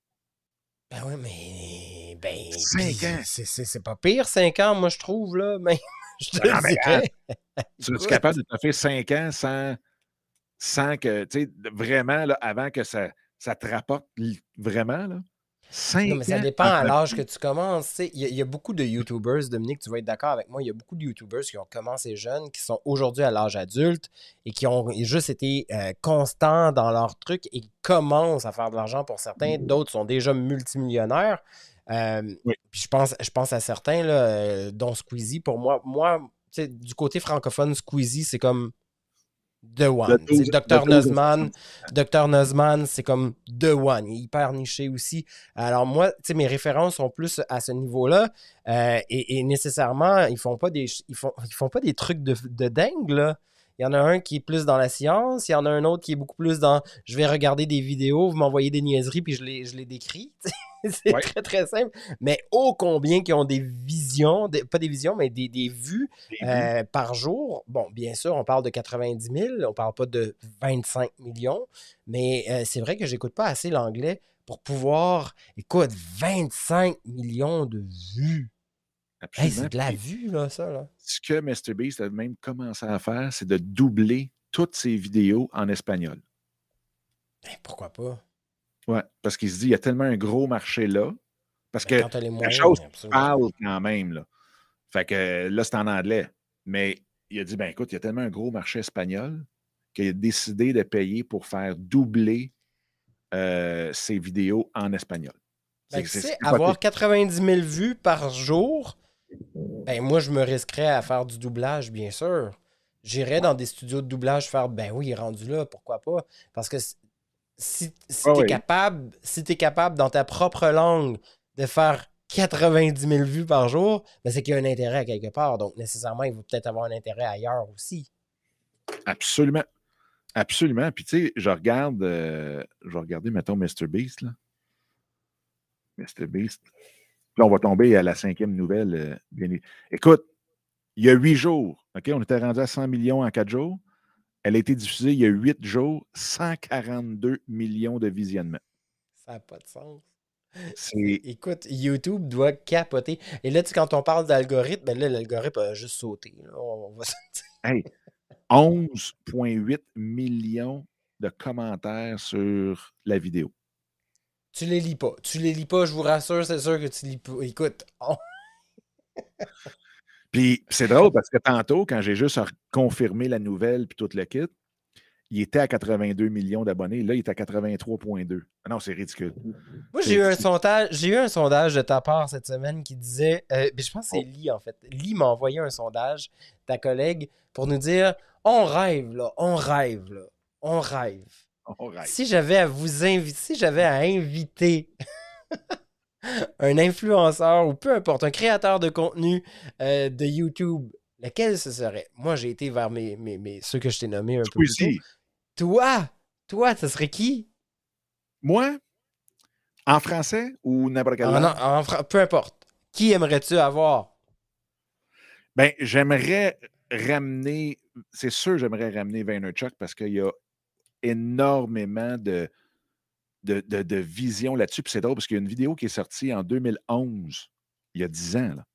Ben oui, mais. Ben. Cinq ans. C'est pas pire, cinq ans, moi, je trouve, là. Mais. Je te Non, mais, dirais. Tu es capable de te faire cinq ans sans, sans que, tu sais, vraiment, là, avant que ça, ça te rapporte vraiment, là? Cinq Non, mais ça dépend en à l'âge que tu commences. Il y, a- il y a beaucoup de YouTubers, Dominique, tu vas être d'accord avec moi, il y a beaucoup de YouTubers qui ont commencé jeunes, qui sont aujourd'hui à l'âge adulte et qui ont juste été euh, constants dans leur truc et qui commencent à faire de l'argent pour certains. D'autres sont déjà multimillionnaires. Euh, Oui. Puis je pense, je pense à certains, là, euh, dont Squeezie. Pour moi, moi tu sais, du côté francophone, Squeezie, c'est comme The One. C'est Dr. Nozman. Dr. Nozman, c'est comme The One. Il est hyper niché aussi. Alors moi, tu sais, mes références sont plus à ce niveau-là. Euh, et, et nécessairement, ils font pas des, ils font, ils font pas des trucs de, de dingue, là. Il y en a un qui est plus dans la science, il y en a un autre qui est beaucoup plus dans je vais regarder des vidéos, vous m'envoyez des niaiseries, puis je les, je les décris. c'est Ouais. très, très simple. Mais ô combien qui ont des visions, des- pas des visions, mais des, des vues Des vues. euh, par jour. Bon, bien sûr, on parle de 90 000, on parle pas de 25 millions, mais euh, c'est vrai que j'écoute pas assez l'anglais pour pouvoir, écoute, 25 millions de vues. Hey, c'est de la vue, là, ça, là. ce que MrBeast a même commencé à faire, c'est de doubler toutes ses vidéos en espagnol. Hey, pourquoi pas? Ouais, parce qu'il se dit, il y a tellement un gros marché là. Parce que Ben, les la moyens, chose parle quand même. Là. Fait que là, c'est en anglais. Mais il a dit, ben écoute, il y a tellement un gros marché espagnol qu'il a décidé de payer pour faire doubler euh, ses vidéos en espagnol. Ben, C'est- avoir 90 000 vues par jour, ben moi, je me risquerais à faire du doublage, bien sûr. J'irais dans des studios de doublage faire, ben oui, rendu là, pourquoi pas? Parce que si, si Ah tu es oui. capable, si tu capable dans ta propre langue de faire 90 000 vues par jour, ben c'est qu'il y a un intérêt à quelque part. Donc, nécessairement, il va peut-être avoir un intérêt ailleurs aussi. Absolument. Absolument. Puis, tu sais, je regarde, euh, je vais regarder, mettons, MrBeast, là. MrBeast. Là, on va tomber à la cinquième nouvelle. euh, bien Écoute, il y a huit jours, OK? On était rendu à 100 millions en quatre jours. Elle a été diffusée il y a huit jours, 142 millions de visionnements. Ça n'a pas de sens. Écoute, YouTube doit capoter. Et là, tu quand on parle d'algorithme, ben là, l'algorithme a juste sauté. On va hey, 11,8 millions de commentaires sur la vidéo. Tu les lis pas. Tu les lis pas, je vous rassure, c'est sûr que tu lis pas. Écoute, on- Puis c'est drôle parce que tantôt, quand j'ai juste confirmé la nouvelle puis tout le kit, il était à 82 millions d'abonnés. Là, il est à 83,2. Ah non, c'est ridicule. moi j'ai eu un sondage, j'ai eu un sondage de ta part cette semaine qui disait, euh, ben, je pense que c'est Lee en fait. Lee m'a envoyé un sondage, ta collègue, pour nous dire, on rêve là, on rêve là, on rêve. Si j'avais à vous inviter, si j'avais à inviter un influenceur ou peu importe, un créateur de contenu euh, de YouTube, lequel ce serait? Moi, j'ai été vers mes, mes, mes- ceux que je t'ai nommés un peu plus tôt. Squeezie. Toi, toi, ce serait qui? Moi, en français ou n'importe En- langue? en peu importe. Qui aimerais-tu avoir? Ben, j'aimerais ramener, c'est sûr, j'aimerais ramener Vaynerchuk parce qu'il y a énormément de, de, de, de vision là-dessus. Puis c'est drôle parce qu'il y a une vidéo qui est sortie en 2011, il y a 10 ans, là,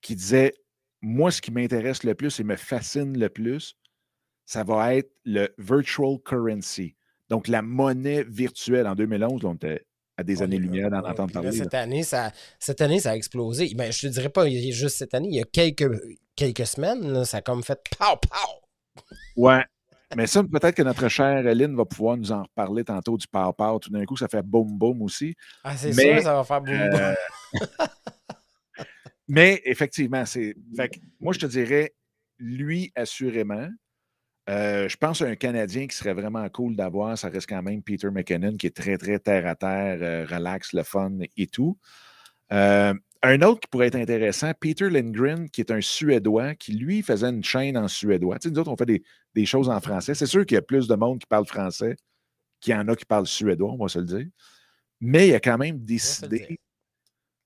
qui disait Moi, ce qui m'intéresse le plus et me fascine le plus, ça va être le virtual currency. Donc, la monnaie virtuelle. En 2011, là, on était à des années-lumière d'en entendre là, parler. là. cette, année, ça, cette année, ça a explosé. Ben, je te dirais pas juste cette année, il y a quelques, quelques semaines, là, ça a comme fait pow, pow. Ouais. Mais ça, peut-être que notre chère Lynn va pouvoir nous en reparler tantôt du pow-pow. Tout d'un coup, ça fait boum-boum aussi. Ah, c'est sûr, ça va faire boum boum. Euh, Mais effectivement, c'est. moi, je te dirais, lui, assurément. Euh, je pense à un Canadien qui serait vraiment cool d'avoir. Ça reste quand même Peter McKinnon, qui est très, très terre à terre, euh, relax, le fun et tout. Euh, un autre qui pourrait être intéressant, Peter Lindgren, qui est un Suédois, qui lui faisait une chaîne en suédois. Tu sais, nous autres, on fait des, des choses en français. C'est sûr qu'il y a plus de monde qui parle français qu'il y en a qui parlent suédois, on va se le dire. Mais il a quand même décidé.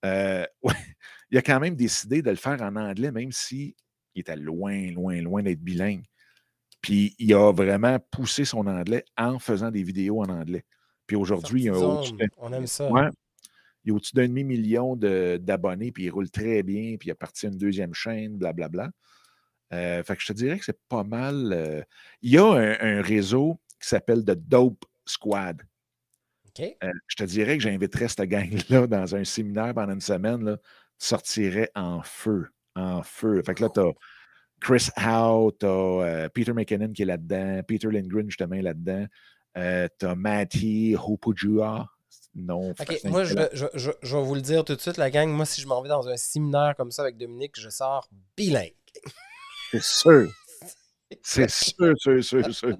Euh, il a quand même décidé de le faire en anglais, même s'il était loin, loin, loin d'être bilingue. Puis il a vraiment poussé son anglais en faisant des vidéos en anglais. Puis aujourd'hui, il y a On aime ça. Il y a au-dessus d'un demi-million d'abonnés, puis il roule très bien, puis il a parti à une deuxième chaîne, blablabla. Euh, fait que je te dirais que c'est pas mal. Euh, il y a un, réseau qui s'appelle The Dope Squad. Euh, je te dirais que j'inviterais cette gang-là dans un séminaire pendant une semaine, là, sortirait en feu. En feu. Fait que là, tu as Chris Howe, tu as Peter McKinnon qui est là-dedans, Peter Lindgren justement est là-dedans, tu as Matty Hopujua. Non, OK, moi, je, je, vais vous le dire tout de suite, la gang. Moi, si je m'en vais dans un séminaire comme ça avec Dominique, je sors bilingue. C'est sûr. C'est sûr, sûr, sûr, sûr,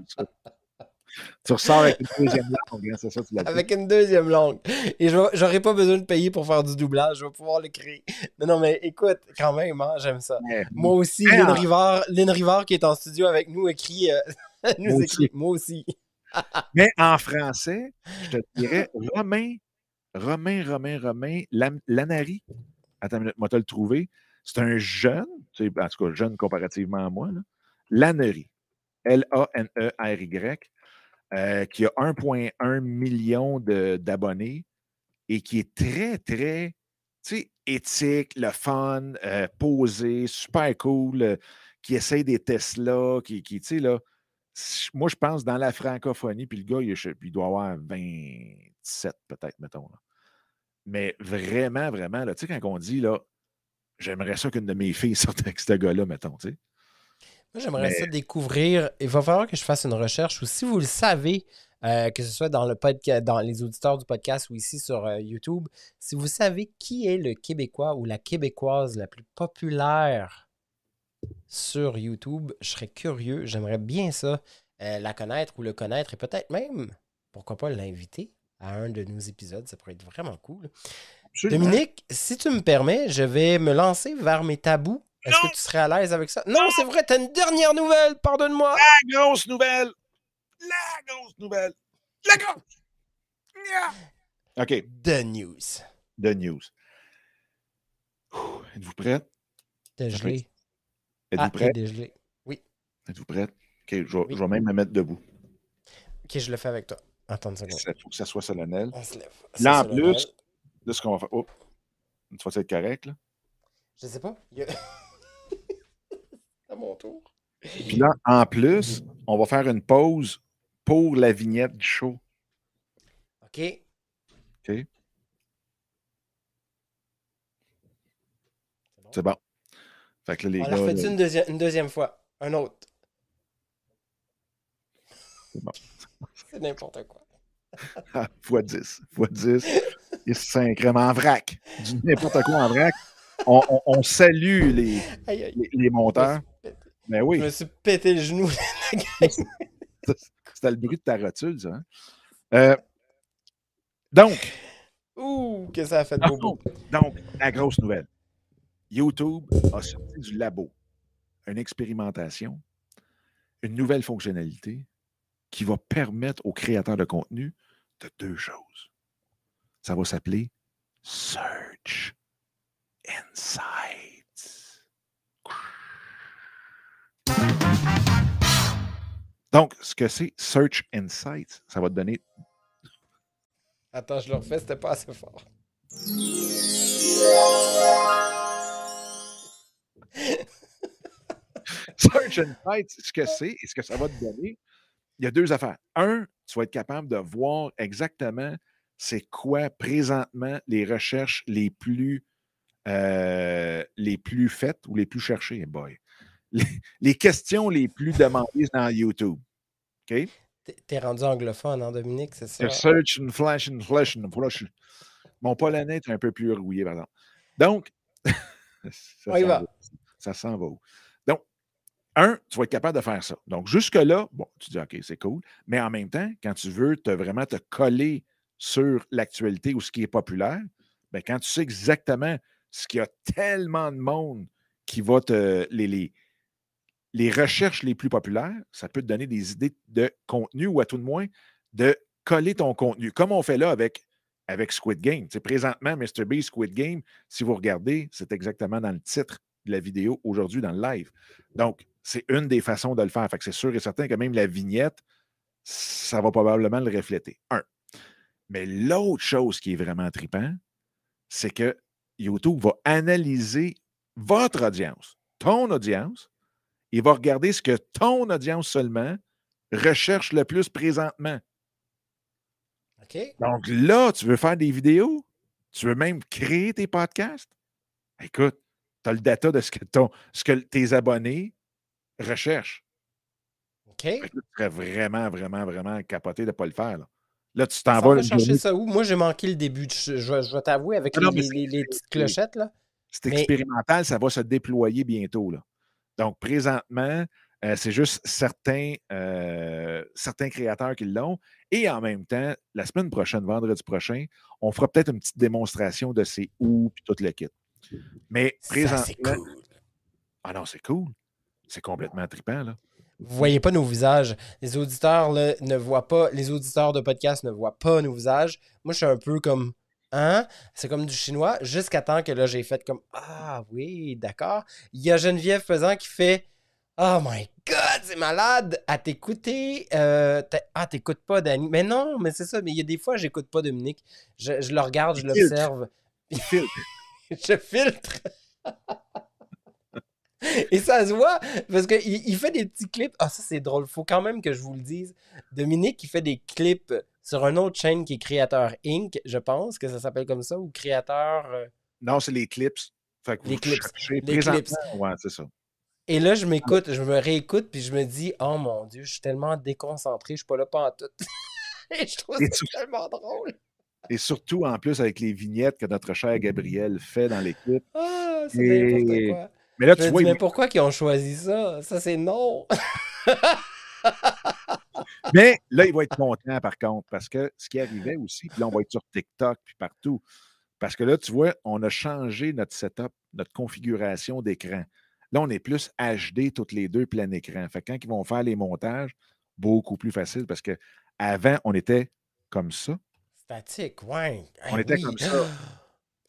Tu ressors avec une deuxième langue, hein, c'est ça tu Avec une deuxième langue. Et je n'aurai pas besoin de payer pour faire du doublage, je vais pouvoir l'écrire. Mais non, mais écoute, quand même, hein, j'aime ça. moi aussi, Lynn Rivard, Lynn Rivard, qui est en studio avec nous, écrit, euh, nous moi écrit, aussi. moi aussi. Mais en français, je te dirais Romain, Romain, Romain, Romain, Lanari. Attends une minute, moi, tu le trouvé. C'est un jeune, en tout cas jeune comparativement à moi, Lannery, L-A-N-E-R-Y, euh, qui a 1,1 million d'abonnés et qui est très, très éthique, le fun, euh, posé, super cool, euh, qui essaye des Tesla, qui, qui tu sais, là, moi, je pense dans la francophonie, puis le gars, il, doit avoir 27 peut-être, mettons. Mais vraiment, vraiment, tu sais, quand on dit, là, j'aimerais ça qu'une de mes filles sorte avec ce gars-là, mettons, tu sais. Moi, j'aimerais ça découvrir. Il va falloir que je fasse une recherche ou si vous le savez, euh, que ce soit dans le podcast, dans les auditeurs du podcast ou ici sur euh, YouTube, si vous savez qui est le Québécois ou la Québécoise la plus populaire sur YouTube, je serais curieux. J'aimerais bien ça, euh, la connaître ou le connaître et peut-être même, pourquoi pas l'inviter à un de nos épisodes. Ça pourrait être vraiment cool. Dominique, si tu me permets, je vais me lancer vers mes tabous. Est-ce que tu serais à l'aise avec ça? Non, c'est vrai, t'as une dernière nouvelle, pardonne-moi. La grosse nouvelle! La grosse nouvelle! La grosse! OK. The news. The news. Êtes-vous prête? T'es gelé. Êtes-vous ah, prête? gelé. Oui. Êtes-vous prête? OK, je vais, même me mettre debout. OK, je le fais avec toi. Attends une seconde. Il faut que ça soit solennel. On se lève. Là, en plus, Là, ce qu'on va faire. Oh, tu vas être correct, là? Je sais pas. à mon tour. Puis là, en plus, on va faire une pause pour la vignette du show. OK. OK. C'est bon. Fait que là, les on gars. La une, deuxième, une deuxième fois? Un autre. C'est bon. C'est n'importe quoi. fois 10. Fois 10. Et c'est en vrac. Du n'importe quoi en vrac. On, salue les, les, monteurs. Mais ben oui. Je me suis pété le genou. C'était le bruit de ta rotule, ça. Hein? Euh, donc. Ouh, que ça a fait de beau. Donc, la grosse nouvelle. YouTube a sorti du labo une expérimentation, une nouvelle fonctionnalité qui va permettre aux créateurs de contenu de deux choses. Ça va s'appeler Search Insights. Donc, ce que c'est Search Insights, ça va te donner. Attends, je le refais, c'était pas assez fort. Search Insights, ce que c'est et ce que ça va te donner, il y a deux affaires. Un, tu vas être capable de voir exactement c'est quoi présentement les recherches les plus, euh, les plus faites ou les plus cherchées, boy. Les, questions les plus demandées dans YouTube. OK? T'es rendu anglophone, hein, Dominique, c'est ça? Search and flash and flash and flash. Mon polonais est un peu plus rouillé, par exemple. Donc, ça, va. Ça s'en va où? un, tu vas être capable de faire ça. Donc, jusque-là, bon, tu dis, OK, c'est cool. Mais en même temps, quand tu veux vraiment te coller sur l'actualité ou ce qui est populaire, bien, quand tu sais exactement ce qu'il y a tellement de monde qui va te. Les, les, recherches les plus populaires, ça peut te donner des idées de contenu ou à tout de moins de coller ton contenu, comme on fait là avec, avec Squid Game. C'est présentement, MrBeast Squid Game, si vous regardez, c'est exactement dans le titre de la vidéo aujourd'hui dans le live. Donc, c'est une des façons de le faire. Fait que c'est sûr et certain que même la vignette, ça va probablement le refléter. Un. Mais l'autre chose qui est vraiment trippant, c'est que YouTube va analyser votre audience, ton audience. Il va regarder ce que ton audience seulement recherche le plus présentement. OK. Donc là, tu veux faire des vidéos? Tu veux même créer tes podcasts? Écoute, tu as le data de ce que, ton, ce que tes abonnés recherchent. OK. Là, tu serais vraiment, vraiment, vraiment capoté de ne pas le faire. Là, Là, tu t'en vas. va chercher ça où? Moi, j'ai manqué le début. de- Je, vais t'avouer avec Ah non, les, petites clochettes, là. C'est Mais- expérimental, ça va se déployer bientôt. Là. Donc, présentement, euh, c'est juste certains, euh, certains créateurs qui l'ont. Et en même temps, la semaine prochaine, vendredi prochain, on fera peut-être une petite démonstration de c'est où puis tout le kit. Mais Ça, c'est présentement. cool. Ah non, c'est cool. C'est complètement trippant, là. Vous voyez pas nos visages. Les auditeurs là, ne voient pas, les auditeurs de podcast ne voient pas nos visages. Moi, je suis un peu comme hein? C'est comme du chinois, jusqu'à temps que là, j'ai fait comme Ah oui, d'accord. Il y a Geneviève Pesant qui fait Oh my god, c'est malade! À t'écouter. euh, ah, t'écoutes pas Danny. Mais non, mais c'est ça. Mais il y a des fois, j'écoute pas Dominique. Je, je le regarde, je l'observe. Il filtre. je filtre. Et ça se voit, parce qu'il il fait des petits clips. Ah, ça, c'est drôle. Faut quand même que je vous le dise. Dominique, il fait des clips sur une autre chaîne qui est Créateur Inc., je pense que ça s'appelle comme ça, ou Créateur. euh, Non, c'est les clips. Fait que Les vous clips. Les clips. Ouais, c'est ça. Et là, je m'écoute, je me réécoute, puis je me dis, oh mon Dieu, je suis tellement déconcentré, je suis pas là pas en tout. Et je trouve ça tellement drôle. Et surtout, en plus, avec les vignettes que notre cher Gabriel fait dans l'équipe. Ah, c'est Et- n'importe quoi. Mais là, tu vois, dis, il- mais pourquoi qu'ils ont choisi ça? Ça, c'est non. Mais là, il va être content, par contre, parce que ce qui arrivait aussi, puis là, on va être sur TikTok, puis partout. Parce que là, tu vois, on a changé notre setup, notre configuration d'écran. Là, on est plus HD toutes les deux plein écran. Fait que quand ils vont faire les montages, beaucoup plus facile parce que avant, on était comme ça. Statique, ouais. On Hey, était oui. comme ça.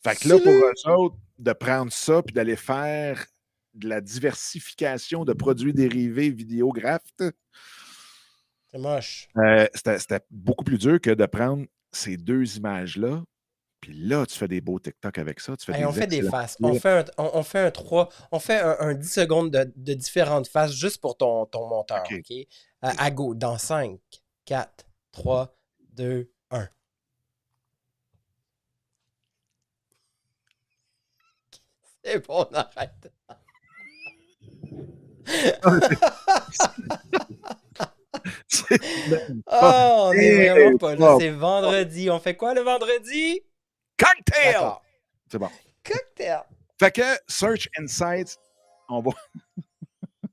Fait que là, pour eux autres, de prendre ça puis d'aller faire de la diversification de produits dérivés vidéographes, C'est moche. Euh, c'était beaucoup plus dur que de prendre ces deux images-là. Puis là, tu fais des beaux TikTok avec ça. Tu fais Hey, des on fait des faces. On fait un, on, on fait un 3. On fait un, un 10 secondes de, de différentes faces juste pour ton, ton monteur. Ok. OK? À, à go. Dans 5, 4, 3, 2, 1. C'est bon, on arrête. Ah, on est vraiment pas là. C'est vendredi. On fait quoi le vendredi? Cocktail! C'est bon. Cocktail. Fait que Search Insights, on va.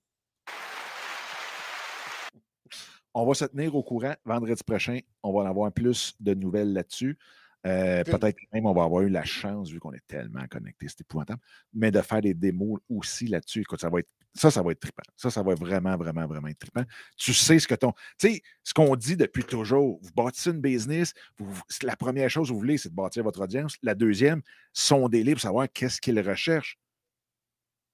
on va se tenir au courant vendredi prochain. On va en avoir plus de nouvelles là-dessus. Euh. Peut-être même on va avoir eu la chance, vu qu'on est tellement connectés, c'est épouvantable, mais de faire des démos aussi là-dessus. Écoute, ça va être. Ça, ça va être trippant. Ça, ça va vraiment, vraiment, vraiment être trippant. Tu sais ce que ton. Tu sais, ce qu'on dit depuis toujours, vous bâtissez une business, vous- la première chose que vous voulez, c'est de bâtir votre audience. La deuxième, sondez-les pour savoir qu'est-ce qu'ils recherchent.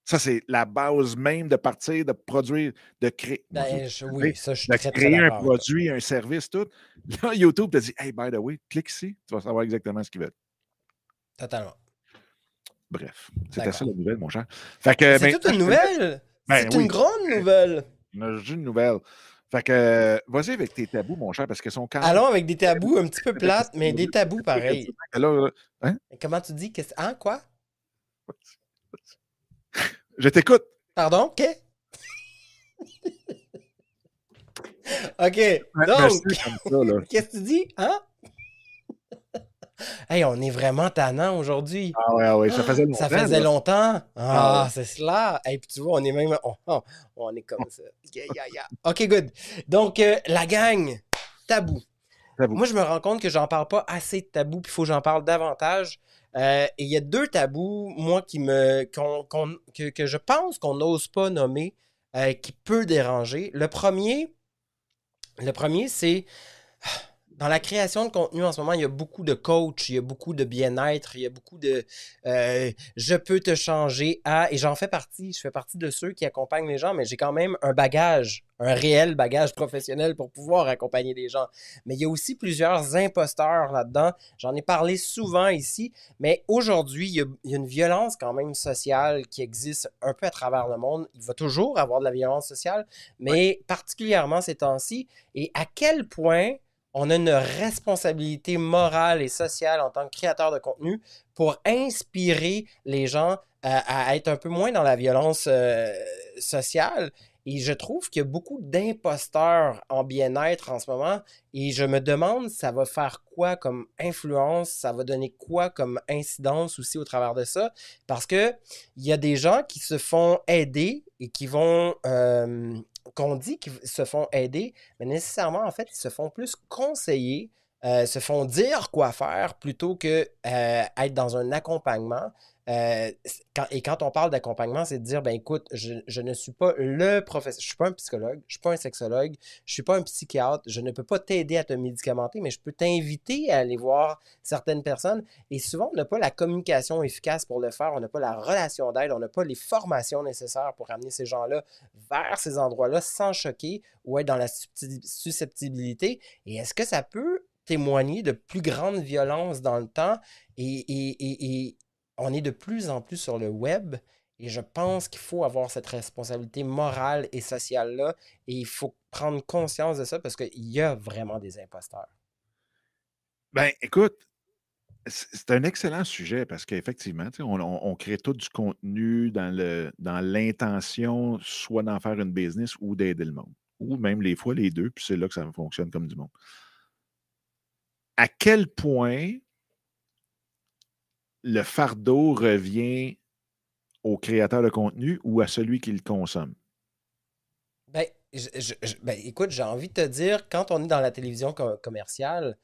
Ça, c'est la base même de partir, de produire, de créer. Ben, je- oui, ça, je suis de très, très créer un produit, un service, tout. Là, YouTube te dit Hey, by the way, clique ici, tu vas savoir exactement ce qu'ils veulent. Totalement. Bref, c'était ça la nouvelle, mon cher. Fait que, C'est ben, toute une nouvelle. Ben C'est oui. une grande nouvelle. juste une nouvelle. Fait que, vas-y avec tes tabous, mon cher, parce qu'ils sont quand même. Allons avec des tabous un petit peu plates, mais des tabous pareils. Là, Comment tu dis? Hein, quoi? Je t'écoute. Pardon? OK. Ben, Donc, qu'est-ce que tu dis? Hein? hey, on est vraiment tannant aujourd'hui. Ah ouais, ah ouais, ça faisait longtemps. Ça faisait longtemps. Ah, Ah ouais. c'est cela. Et puis tu vois, on est même. On, est comme ça. Yeah, yeah, yeah. OK, good. Donc, euh, la gang, tabou. Tabou. Moi, je me rends compte que j'en parle pas assez de tabous, puis il faut que j'en parle davantage. Euh, et il y a deux tabous, moi, qui me, que je pense qu'on n'ose pas nommer, euh, qui peut déranger. Le premier, le premier, c'est dans la création de contenu en ce moment, il y a beaucoup de coach, il y a beaucoup de bien-être, il y a beaucoup de euh, je peux te changer à et j'en fais partie. Je fais partie de ceux qui accompagnent les gens, mais j'ai quand même un bagage, un réel bagage professionnel pour pouvoir accompagner des gens. Mais il y a aussi plusieurs imposteurs là-dedans. J'en ai parlé souvent ici, mais aujourd'hui, il, il, y a une violence quand même sociale qui existe un peu à travers le monde. Il va toujours avoir de la violence sociale, mais particulièrement ces temps-ci. Et à quel point on a une responsabilité morale et sociale en tant que créateur de contenu pour inspirer les gens à, être un peu moins dans la violence euh, sociale. Et je trouve qu'il y a beaucoup d'imposteurs en bien-être en ce moment. Et je me demande, ça va faire quoi comme influence, ça va donner quoi comme incidence aussi au travers de ça? Parce que il y a des gens qui se font aider et qui vont euh, qu'on dit qu'ils se font aider, mais nécessairement, en fait, ils se font plus conseiller, euh, se font dire quoi faire plutôt que euh, être dans un accompagnement. Euh, et quand on parle d'accompagnement, c'est de dire, ben écoute, je, ne suis pas le professeur, je suis pas un psychologue, je suis pas un sexologue, je suis pas un psychiatre, je ne peux pas t'aider à te médicamenter, mais je peux t'inviter à aller voir certaines personnes. Et souvent, on n'a pas la communication efficace pour le faire, on n'a pas la relation d'aide, on n'a pas les formations nécessaires pour amener ces gens-là vers ces endroits-là sans choquer ou être dans la susceptibilité. Et est-ce que ça peut témoigner de plus grande violence dans le temps? Et, et, et on est de plus en plus sur le web et je pense qu'il faut avoir cette responsabilité morale et sociale-là et il faut prendre conscience de ça parce qu'il y a vraiment des imposteurs. Ben, écoute, c'est un excellent sujet parce qu'effectivement, on, on, crée tout du contenu dans l'intention dans soit d'en faire une business ou d'aider le monde. Ou même les fois les deux, puis c'est là que ça fonctionne comme du monde. À quel point le fardeau revient au créateur de contenu ou à celui qui le consomme? Ben, ben écoute, j'ai envie de te dire, quand on est dans la télévision commerciale,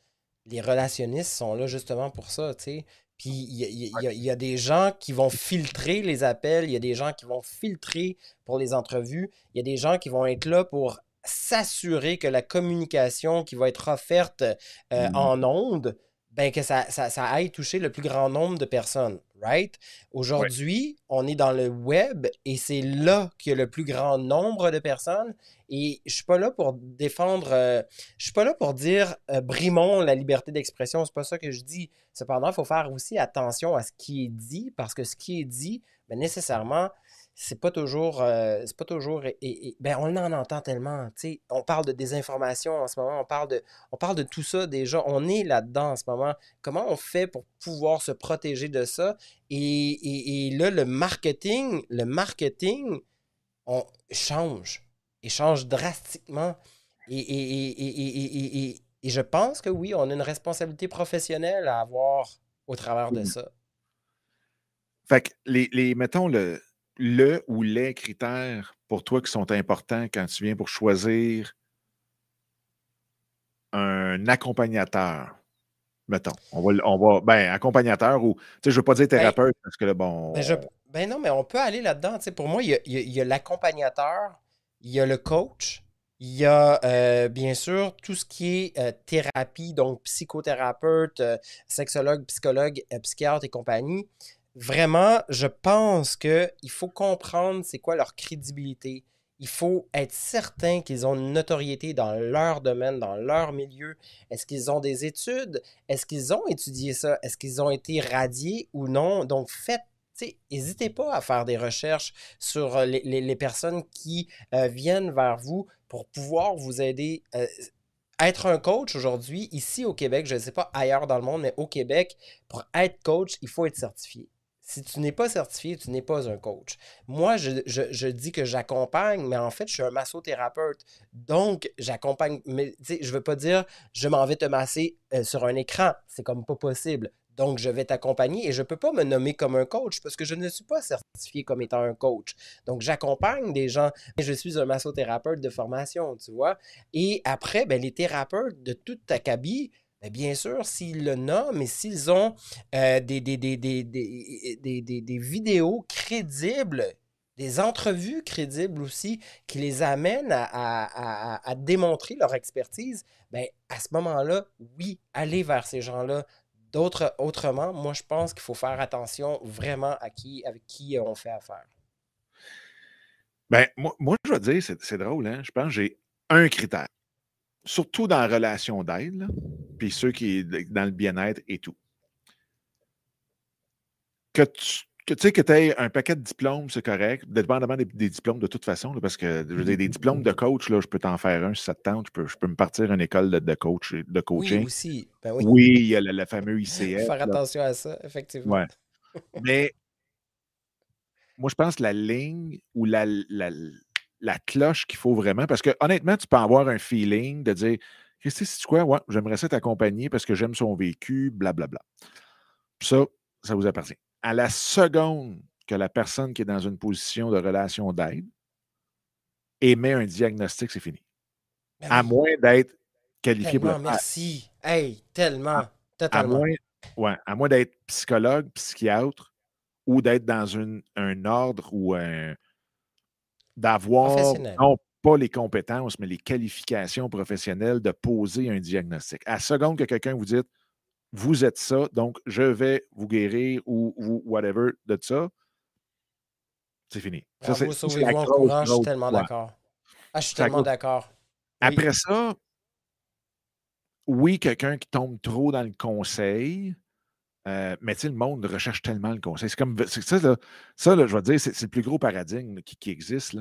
les relationnistes sont là justement pour ça, tu sais. Puis il y, a des gens qui vont filtrer les appels, il y a des gens qui vont filtrer pour les entrevues, il y a des gens qui vont être là pour s'assurer que la communication qui va être offerte euh, mmh en ondes ben que ça, ça, ça, aille toucher le plus grand nombre de personnes, right? Aujourd'hui, on est dans le web et c'est là qu'il y a le plus grand nombre de personnes. Et je suis pas là pour défendre, euh, je suis pas là pour dire euh, brimons la liberté d'expression, c'est pas ça que je dis. Cependant, il faut faire aussi attention à ce qui est dit parce que ce qui est dit, ben, nécessairement, c'est pas toujours euh, c'est pas toujours et, ben on en entend tellement on parle de désinformation en ce moment on parle de on parle de tout ça déjà on est là-dedans en ce moment. Comment on fait pour pouvoir se protéger de ça? Et, là le marketing le marketing on change et change drastiquement et, et, je pense que oui on a une responsabilité professionnelle à avoir au travers de ça. Fait que les, les mettons le le ou les critères pour toi qui sont importants quand tu viens pour choisir un accompagnateur? Mettons, on va, on va ben, accompagnateur ou, tu sais, je veux pas dire ben thérapeute parce que là, bon. Ben, ben, non, mais on peut aller là-dedans. Tu sais, pour moi, il y a, l'accompagnateur, il y a le coach, il y a euh, bien sûr tout ce qui est euh, thérapie, donc psychothérapeute, euh, sexologue, psychologue, psychiatre et compagnie vraiment, je pense qu'il faut comprendre c'est quoi leur crédibilité. Il faut être certain qu'ils ont une notoriété dans leur domaine, dans leur milieu. Est-ce qu'ils ont des études? Est-ce qu'ils ont étudié ça? Est-ce qu'ils ont été radiés ou non? Donc, faites N'hésitez pas à faire des recherches sur euh, les, personnes qui euh, viennent vers vous pour pouvoir vous aider. Euh, être un coach aujourd'hui, ici au Québec, je ne sais pas ailleurs dans le monde, mais au Québec, pour être coach, il faut être certifié. Si tu n'es pas certifié, tu n'es pas un coach. Moi, je, dis que j'accompagne, mais en fait, je suis un massothérapeute. Donc, j'accompagne. Mais je ne veux pas dire je m'en vais te masser euh, sur un écran. C'est comme pas possible. Donc, je vais t'accompagner et je ne peux pas me nommer comme un coach parce que je ne suis pas certifié comme étant un coach. Donc, j'accompagne des gens. Je suis un massothérapeute de formation, tu vois. Et après, ben, les thérapeutes de toute ta cabine bien sûr, s'ils le nomment et s'ils ont des, des, des, des, vidéos crédibles des entrevues crédibles aussi qui les amènent à, démontrer leur expertise, ben, à ce moment-là, oui, allez vers ces gens-là. D'autres, autrement, moi, je pense qu'il faut faire attention vraiment à qui, avec qui on fait affaire. Ben, moi, moi je vais dire, c'est drôle, hein? Je pense que j'ai un critère. Surtout dans la relation d'aide, puis ceux qui dans le bien-être et tout. Que tu que tu sais que tu aies un paquet de diplômes, c'est correct, dépendamment des, des, diplômes de toute façon, parce que je des diplômes de coach, là, je peux t'en faire un si ça te tente, je peux, je peux me partir une école de, coach, de coaching. Oui, aussi. Ben oui. oui. il y a le, fameux ICF. Faire attention à ça, effectivement. Ouais. Mais moi, je pense que la ligne ou la, la, la cloche qu'il faut vraiment, parce que honnêtement, tu peux avoir un feeling de dire Christy, c'est quoi, ouais, j'aimerais ça t'accompagner parce que j'aime son vécu, blablabla. Puis ça, ça vous appartient à la seconde que la personne qui est dans une position de relation d'aide émet un diagnostic, c'est fini. À moins d'être qualifié pour Merci. Hey, tellement. À, moins, ouais, à moins d'être psychologue, psychiatre ou d'être dans une, un ordre ou un. D'avoir non pas les compétences, mais les qualifications professionnelles de poser un diagnostic. À seconde que quelqu'un vous dit vous êtes ça, donc je vais vous guérir ou, ou whatever de ça. C'est fini. Ça, courant, je suis tellement d'accord. Ah, je suis tellement d'accord. Après ça, oui, quelqu'un qui tombe trop dans le conseil, euh, mais tu sais, le monde recherche tellement le conseil. C'est comme ça, là, ça là, je vais dire, c'est le plus gros paradigme qui, qui, existe.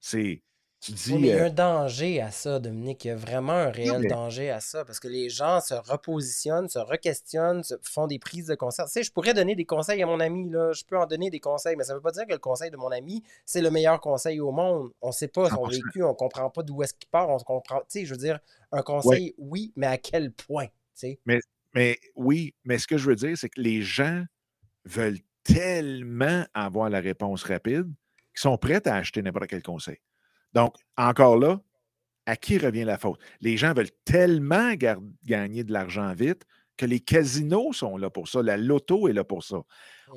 C'est il y a euh un danger à ça, Dominique. Il y a vraiment un réel danger à ça parce que les gens se repositionnent, se requestionnent, font des prises de conscience. Tu sais, je pourrais donner des conseils à mon ami, là. je peux en donner des conseils, mais ça ne veut pas dire que le conseil de mon ami, c'est le meilleur conseil au monde. On ne sait pas son vécu, on ne comprend pas d'où est-ce qu'il part, on comprend. Tu sais, je veux dire, un conseil, oui, mais à quel point? Mais, mais oui, mais ce que je veux dire, c'est que les gens veulent tellement avoir la réponse rapide qu'ils sont prêts à acheter n'importe quel conseil. Donc, encore là, à qui revient la faute? Les gens veulent tellement gagner de l'argent vite que les casinos sont là pour ça, la loto est là pour ça.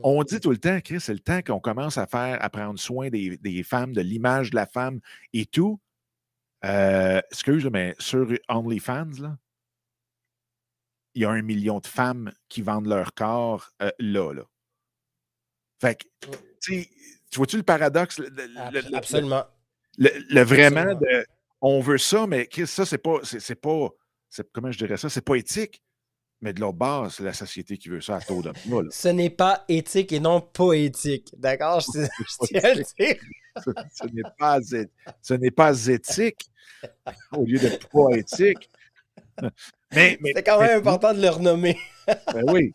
On dit tout le temps, Chris, c'est le temps qu'on commence à faire, à prendre soin des, femmes, de l'image de la femme et tout. Euh, excuse, mais sur OnlyFans, là, il y a un million de femmes qui vendent leur corps euh, là, là. Fait que, tu vois-tu le paradoxe? Absolument. Le, vraiment de on veut ça, mais ça, c'est pas, c'est, pas, comment je dirais ça, c'est pas éthique. Mais de l'autre base, c'est la société qui veut ça à taux de Ce n'est pas éthique et non poétique. D'accord? Je, tiens à le dire. Ce, n'est pas, ce n'est pas éthique au lieu de poétique. Mais, mais c'est quand même important de le renommer. ben oui.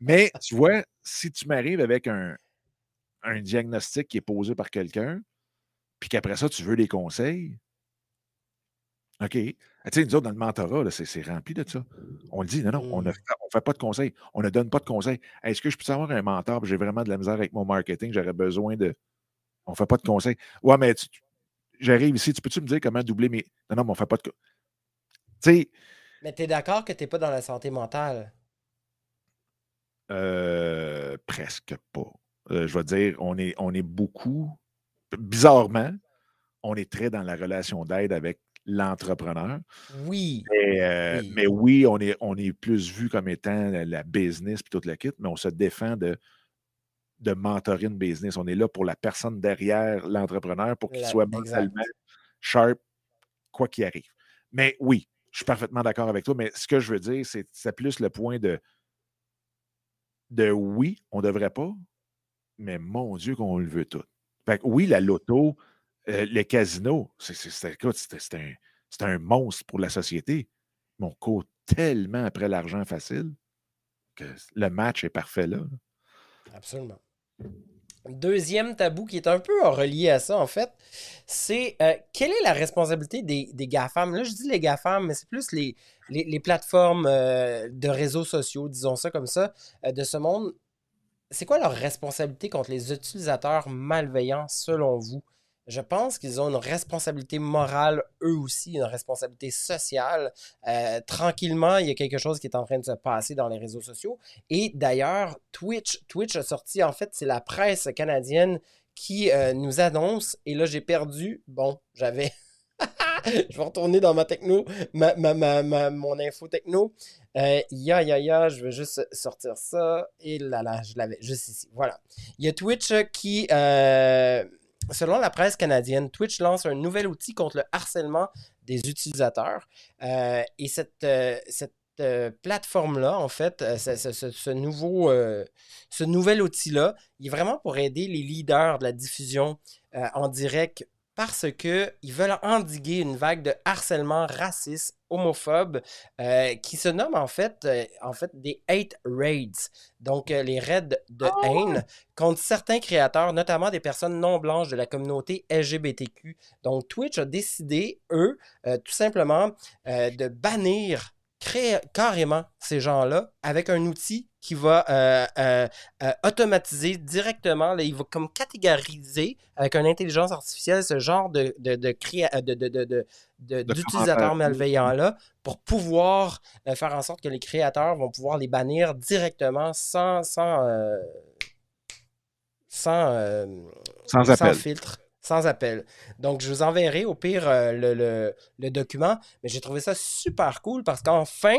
Mais tu vois, si tu m'arrives avec un, un diagnostic qui est posé par quelqu'un, puis qu'après ça, tu veux des conseils. OK. Tu sais, nous autres, dans le mentorat, c'est rempli de ça. On le dit, non, non, on ne mmh. fait pas de conseils. On ne donne pas de conseils. Est-ce que je peux avoir un mentor? J'ai vraiment de la misère avec mon marketing. J'aurais besoin de. On ne fait pas de conseils. Ouais, mais j'arrive ici. Tu peux-tu me dire comment doubler mes. Non, non, mais on ne fait pas de. Tu sais. Mais tu es d'accord que tu n'es pas dans la santé mentale? Euh, presque pas. Euh, je vais dire, on est, on est beaucoup bizarrement, on est très dans la relation d'aide avec l'entrepreneur. Oui. Euh, mais, oui. on est, on est plus vu comme étant la, business et toute la kit, mais on se défend de, de mentorer une business. On est là pour la personne derrière l'entrepreneur pour qu'il soit mentalement sharp, quoi qu'il arrive. Mais oui, je suis parfaitement d'accord avec toi, mais ce que je veux dire, c'est plus le point de, de oui, on ne devrait pas, mais mon Dieu, qu'on le veut tout oui, la loto, euh, le casino, c'est un, un, monstre pour la société. Mais on court tellement après l'argent facile que le match est parfait là. Absolument. Deuxième tabou qui est un peu relié à ça, en fait, c'est euh, quelle est la responsabilité des, des, GAFAM? Là, je dis les GAFAM, mais c'est plus les, les, plateformes euh, de réseaux sociaux, disons ça comme ça, de ce monde c'est quoi leur responsabilité contre les utilisateurs malveillants selon vous? Je pense qu'ils ont une responsabilité morale, eux aussi, une responsabilité sociale. Euh, tranquillement, il y a quelque chose qui est en train de se passer dans les réseaux sociaux. Et d'ailleurs, Twitch, Twitch a sorti, en fait, c'est la presse canadienne qui euh, nous annonce, et là j'ai perdu, bon, j'avais... je vais retourner dans ma techno, ma, ma, mon info techno. Euh, ya, ya, ya, je vais juste sortir ça. Et là, là, je l'avais juste ici. Voilà. Il y a Twitch qui, selon la presse canadienne, Twitch lance un nouvel outil contre le harcèlement des utilisateurs. et cette, cette plateforme-là, en fait, ce, nouveau, ce nouvel outil-là, il est vraiment pour aider les leaders de la diffusion en direct parce qu'ils veulent endiguer une vague de harcèlement raciste, homophobe, qui se nomme en fait, en fait des hate raids, donc les raids de ah! haine contre certains créateurs, notamment des personnes non blanches de la communauté LGBTQ. Donc Twitch a décidé, eux, tout simplement, de bannir créer carrément ces gens-là avec un outil qui va euh, euh, euh, automatiser directement, il va comme catégoriser avec une intelligence artificielle ce genre de, de, d'utilisateurs malveillants-là pour pouvoir faire en sorte que les créateurs vont pouvoir les bannir directement sans, sans, sans, sans filtre sans appel. Donc, je vous enverrai au pire euh, le, document, mais j'ai trouvé ça super cool parce qu'enfin,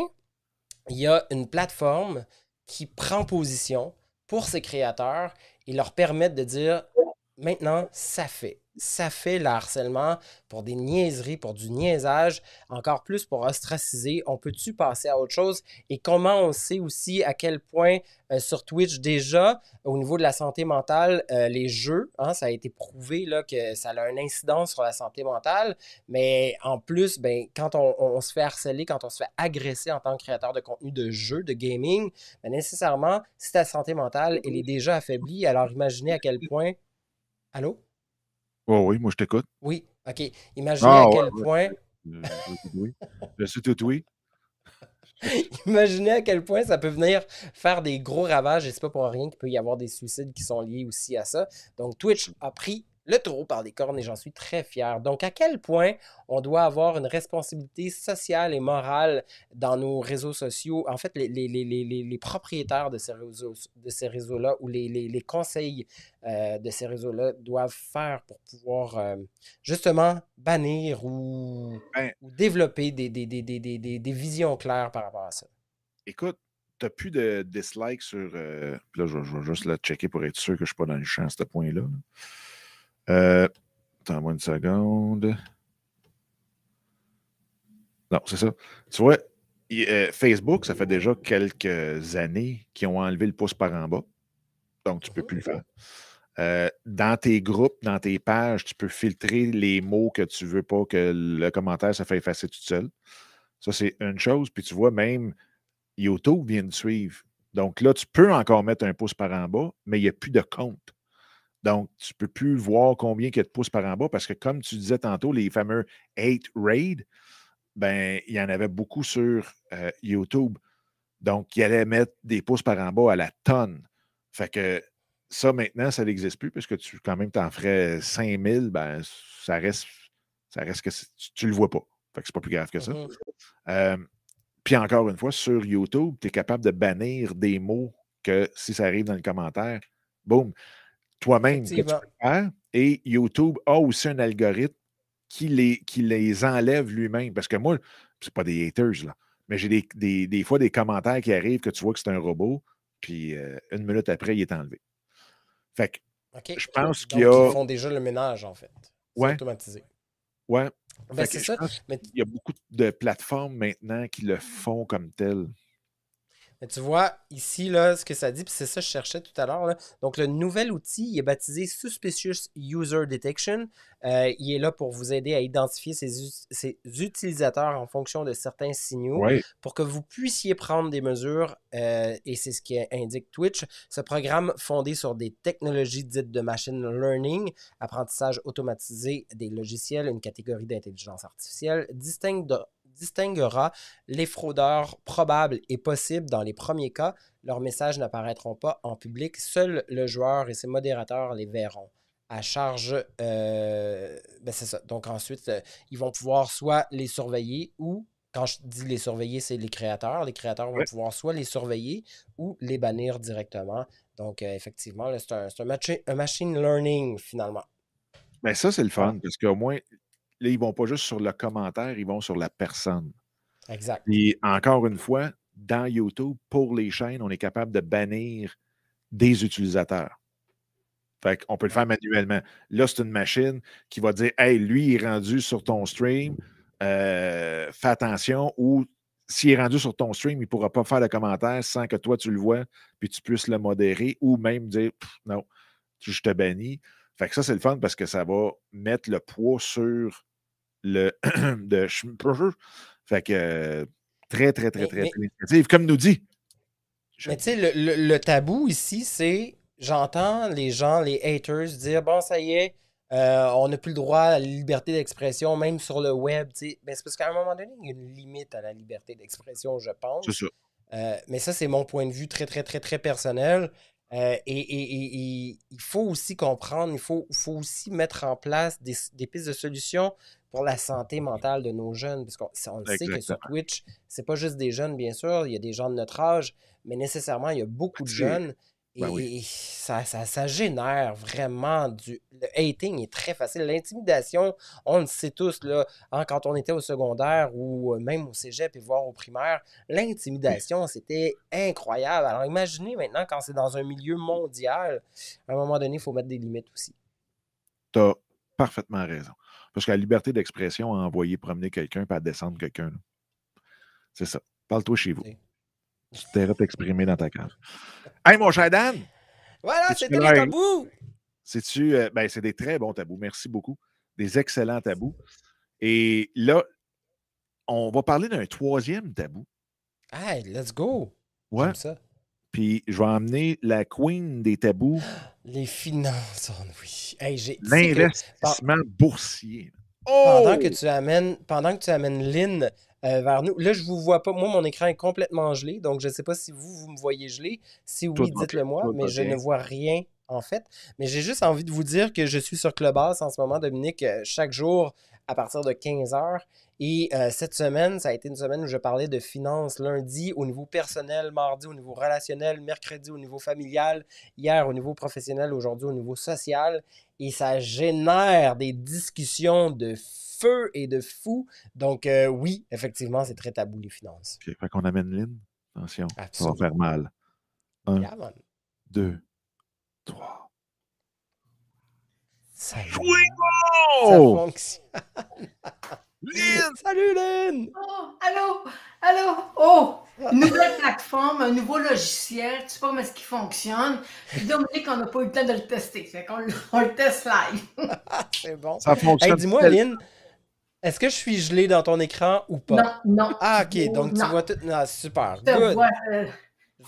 il y a une plateforme qui prend position pour ses créateurs et leur permet de dire maintenant, ça fait ça fait le harcèlement pour des niaiseries, pour du niaisage, encore plus pour ostraciser. On peut-tu passer à autre chose? Et comment on sait aussi à quel point euh, sur Twitch, déjà, au niveau de la santé mentale, euh, les jeux, hein, ça a été prouvé là, que ça a un incidence sur la santé mentale. Mais en plus, ben, quand on, se fait harceler, quand on se fait agresser en tant que créateur de contenu de jeux, de gaming, ben, nécessairement, si ta santé mentale elle est déjà affaiblie, alors imaginez à quel point. Allô? Oh oui, moi je t'écoute. Oui, OK. Imaginez ah, à quel point. Je, suis tout oui. Imaginez à quel point ça peut venir faire des gros ravages et c'est pas pour rien qu'il peut y avoir des suicides qui sont liés aussi à ça. Donc Twitch a pris le taureau par des cornes et j'en suis très fier. Donc, à quel point on doit avoir une responsabilité sociale et morale dans nos réseaux sociaux? En fait, les, les, propriétaires de ces réseaux, de ces réseaux-là ou les, conseils euh, de ces réseaux-là doivent faire pour pouvoir euh, justement bannir ou, ben développer des, des, visions claires par rapport à ça? Écoute, tu n'as plus de dislikes sur. Euh, là, je, vais juste le checker pour être sûr que je ne suis pas dans le champ à ce point-là. là euh, Attends-moi une seconde. Non, c'est ça. Tu vois, euh, Facebook, ça fait déjà quelques années qu'ils ont enlevé le pouce par en bas. Donc, tu ne peux plus le faire. Euh, dans tes groupes, dans tes pages, tu peux filtrer les mots que tu ne veux pas que le commentaire se fait effacer tout seul. Ça, c'est une chose. Puis tu vois, même YouTube vient de suivre. Donc là, tu peux encore mettre un pouce par en bas, mais il n'y a plus de compte. Donc, tu ne peux plus voir combien il y a de pouces par en bas parce que, comme tu disais tantôt, les fameux 8 raids, ben, il y en avait beaucoup sur euh, YouTube. Donc, il allait mettre des pouces par en bas à la tonne. Fait que ça, maintenant, ça n'existe plus puisque tu, quand même, t'en ferais 5000, ben, ça reste, ça reste que tu ne le vois pas. Fait que c'est pas plus grave que ça. Mm-hmm. Euh, puis encore une fois, sur YouTube, tu es capable de bannir des mots que si ça arrive dans le commentaire, boum, toi-même que tu peux faire. Et YouTube a aussi un algorithme qui les, qui les enlève lui-même. Parce que moi, c'est pas des haters, là. Mais j'ai des, des, fois des commentaires qui arrivent que tu vois que c'est un robot, puis euh, une minute après, il est enlevé. Fait que je pense qu'il y a. Ils font déjà le ménage, en fait. Ouais. automatisé. Ouais. Ben, c'est ça. Il y a beaucoup de plateformes maintenant qui le font comme tel. Mais tu vois, ici, là, ce que ça dit, puis c'est ça que je cherchais tout à l'heure. Donc, le nouvel outil est baptisé Suspicious User Detection. Euh, il est là pour vous aider à identifier ces, utilisateurs en fonction de certains signaux pour que vous puissiez prendre des mesures, euh, et c'est ce qui indique Twitch. Ce programme fondé sur des technologies dites de machine learning, apprentissage automatisé des logiciels, une catégorie d'intelligence artificielle, distingue de distinguera les fraudeurs probables et possibles dans les premiers cas. Leurs messages n'apparaîtront pas en public. Seul le joueur et ses modérateurs les verront à charge. Euh, ben c'est ça. Donc ensuite, euh, ils vont pouvoir soit les surveiller ou, quand je dis les surveiller, c'est les créateurs. Les créateurs vont pouvoir soit les surveiller ou les bannir directement Donc, effectivement, c'est un, machine learning finalement. Mais ben, ça, c'est le fun, parce qu'au moins, là, ils vont pas juste sur le commentaire, ils vont sur la personne. Exact. Et encore une fois, dans YouTube, pour les chaînes, on est capable de bannir des utilisateurs. Fait qu'on peut le faire manuellement. Là, c'est une machine qui va dire Hey, lui, il est rendu sur ton stream, euh, fais attention, ou s'il est rendu sur ton stream, il ne pourra pas faire de commentaires sans que toi, tu le vois, puis tu puisses le modérer, ou même dire Non, je te bannis. Fait que ça, c'est le fun parce que ça va mettre le poids sur le de Fait que très, très, très, très, très Comme nous dit. Mais tu sais, le, tabou ici, c'est j'entends les gens, les haters, dire bon, ça y est, euh, on n'a plus le droit à la liberté d'expression, même sur le web. Ben, c'est parce qu'à un moment donné, il y a une limite à la liberté d'expression, je pense. C'est ça. Euh, mais ça, c'est mon point de vue très, très, très, très personnel. Euh, et, il faut aussi comprendre, il faut, faut aussi mettre en place des, pistes de solutions pour la santé mentale de nos jeunes. Parce qu'on le sait que sur Twitch, c'est pas juste des jeunes, bien sûr, il y a des gens de notre âge, mais nécessairement, il y a beaucoup de jeunes ben et, ça, ça, génère vraiment du. Le hating est très facile. L'intimidation, on le sait tous, là, hein, quand on était au secondaire ou euh, même au cégep et voire au primaire, l'intimidation, c'était incroyable. Alors imaginez maintenant quand c'est dans un milieu mondial, à un moment donné, il faut mettre des limites aussi. Tu as parfaitement raison. Parce que la liberté d'expression a envoyé promener quelqu'un et à descendre quelqu'un. C'est ça. Parle-toi chez vous. Tu t'es t'exprimer dans ta cave. Hey, mon cher Dan! Voilà, c'était les tabous! C'est-tu. Euh, ben, c'est des très bons tabous. Merci beaucoup. Des excellents tabous. Et là, on va parler d'un troisième tabou. Hey, let's go! Ouais. Ça. Puis je vais emmener la queen des tabous. Les finances, oh oui. Hey, L'investissement boursier. Pendant que oh! tu amènes, pendant que tu amènes Lynn euh, vers nous. Là, je vous vois pas. Moi, mon écran est complètement gelé, donc je ne sais pas si vous, vous me voyez gelé. Si oui, dites-le moi, mais je ne vois rien en fait. Mais j'ai juste envie de vous dire que je suis sur Clubhouse en ce moment, Dominique, euh, chaque jour à partir de 15 heures. Et euh, cette semaine, ça a été une semaine où je parlais de finances lundi au niveau personnel, mardi au niveau relationnel, mercredi au niveau familial, hier au niveau professionnel, aujourd'hui au niveau social. Et ça génère des discussions de feu et de fou. Donc, euh, oui, effectivement, c'est très tabou, les finances. Fait qu'on amène Lynn. Attention, ça va faire mal. Un, deux, trois. Salut. Ça fonctionne. Lynn! Salut, Lynn! Oh, allô? Allô? Oh! Nouvelle plateforme, un nouveau logiciel. Tu sais pas comment est-ce qu'il fonctionne. Puis Dominique, on n'a pas eu le temps de le tester. Fait qu'on on le teste live. C'est bon. Ça fonctionne. dis-moi, Lynn, est-ce que je suis gelé dans ton écran ou pas? Non, non. Ah, ok. Donc, tu vois tout. Ah, super. Good. Euh,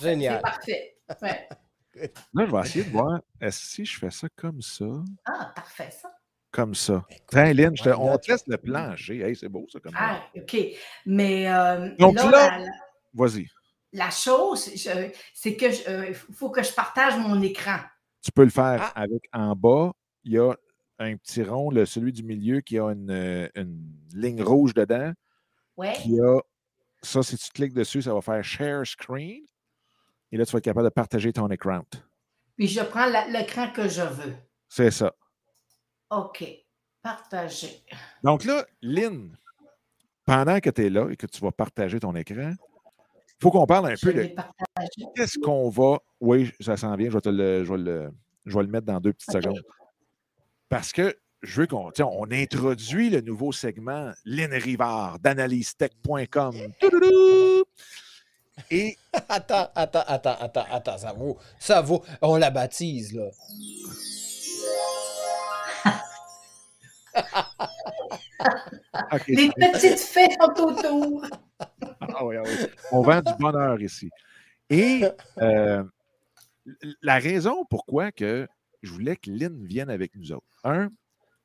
Génial. C'est parfait. Là, je vais essayer de voir. Est-ce que si je fais ça comme ça? Ah, parfait, ça. Comme ça. Tiens, Lynn, je te... on teste le plancher. Hey, c'est beau, ça, comme ça. Ah, OK. Mais. Euh, Donc là, vas-y. La chose, c'est que il euh, faut que je partage mon écran. Tu peux le faire ah. avec en bas, il y a un petit rond, le, celui du milieu qui a une, euh, ligne rouge dedans. Ouais. Qui a ça, si tu cliques dessus, ça va faire Share Screen. Et là, tu vas être capable de partager ton écran. Puis je prends l'écran que je veux. C'est ça. OK. Partager. Donc là, Lynn, pendant que tu es là et que tu vas partager ton écran, il faut qu'on parle un peu de qu'est-ce qu'on va. Oui, ça s'en vient, je vais, te le, je, vais le, je vais le mettre dans deux petites secondes. Parce que je veux qu'on on introduit le nouveau segment Lynn Rivard d'analysetech.com. Et. Attends, attends, attends, attends, attends, ça vaut, ça vaut. On la baptise, là. Les petites fêtes autour. ah oui, ah oui. On vend du bonheur ici. Et euh, la raison pourquoi que je voulais que Lynn vienne avec nous autres. Un,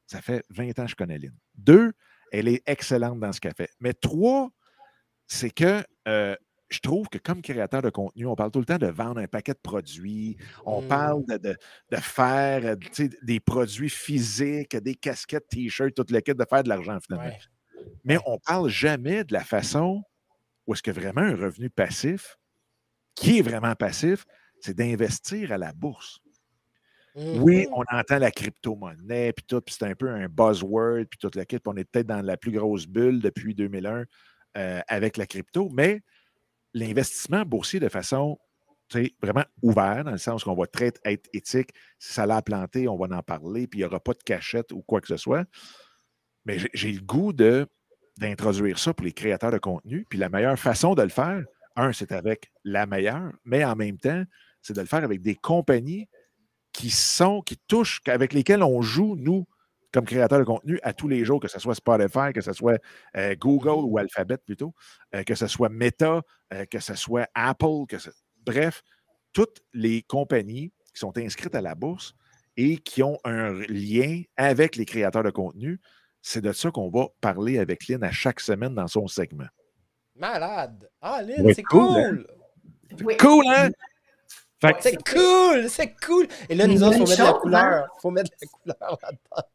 ça fait 20 ans que je connais Lynn. Deux, elle est excellente dans ce qu'elle fait. Mais trois, c'est que euh, je trouve que comme créateur de contenu, on parle tout le temps de vendre un paquet de produits, on mmh. parle de, faire euh, des produits physiques, des casquettes, t-shirts, tout le kit, de faire de l'argent finalement. Mais on ne parle jamais de la façon où est-ce que vraiment un revenu passif, qui est vraiment passif, c'est d'investir à la bourse. Oui, Mhm. on entend la crypto-monnaie, puis tout, puis c'est un peu un buzzword, puis toute la kit, puis on est peut-être dans la plus grosse bulle depuis 2001 euh, avec la crypto, mais l'investissement boursier de façon vraiment ouvert, dans le sens qu'on va très être éthique. Si ça l'a planté, on va en parler, puis il n'y aura pas de cachette ou quoi que ce soit. Mais j'ai le goût de- d'introduire ça pour les créateurs de contenu. Puis la meilleure façon de le faire, un, c'est avec la meilleure, mais en même temps, c'est de le faire avec des compagnies qui sont, qui touchent, avec lesquelles on joue, nous, comme créateurs de contenu, à tous les jours, que ce soit Spotify, que ce soit euh, Google ou Alphabet plutôt, euh, que ce soit Meta, euh, que ce soit Apple, que ce- bref, toutes les compagnies qui sont inscrites à la bourse et qui ont un lien avec les créateurs de contenu, c'est de ça qu'on va parler avec Lynn à chaque semaine dans son segment. Malade. Ah, Lynn, c'est cool, cool. hein? Oui. Cool, hein? C'est cool, c'est cool. Et là, nous autres, il faut une mettre la couleur. Il faut mettre la couleur là-dedans.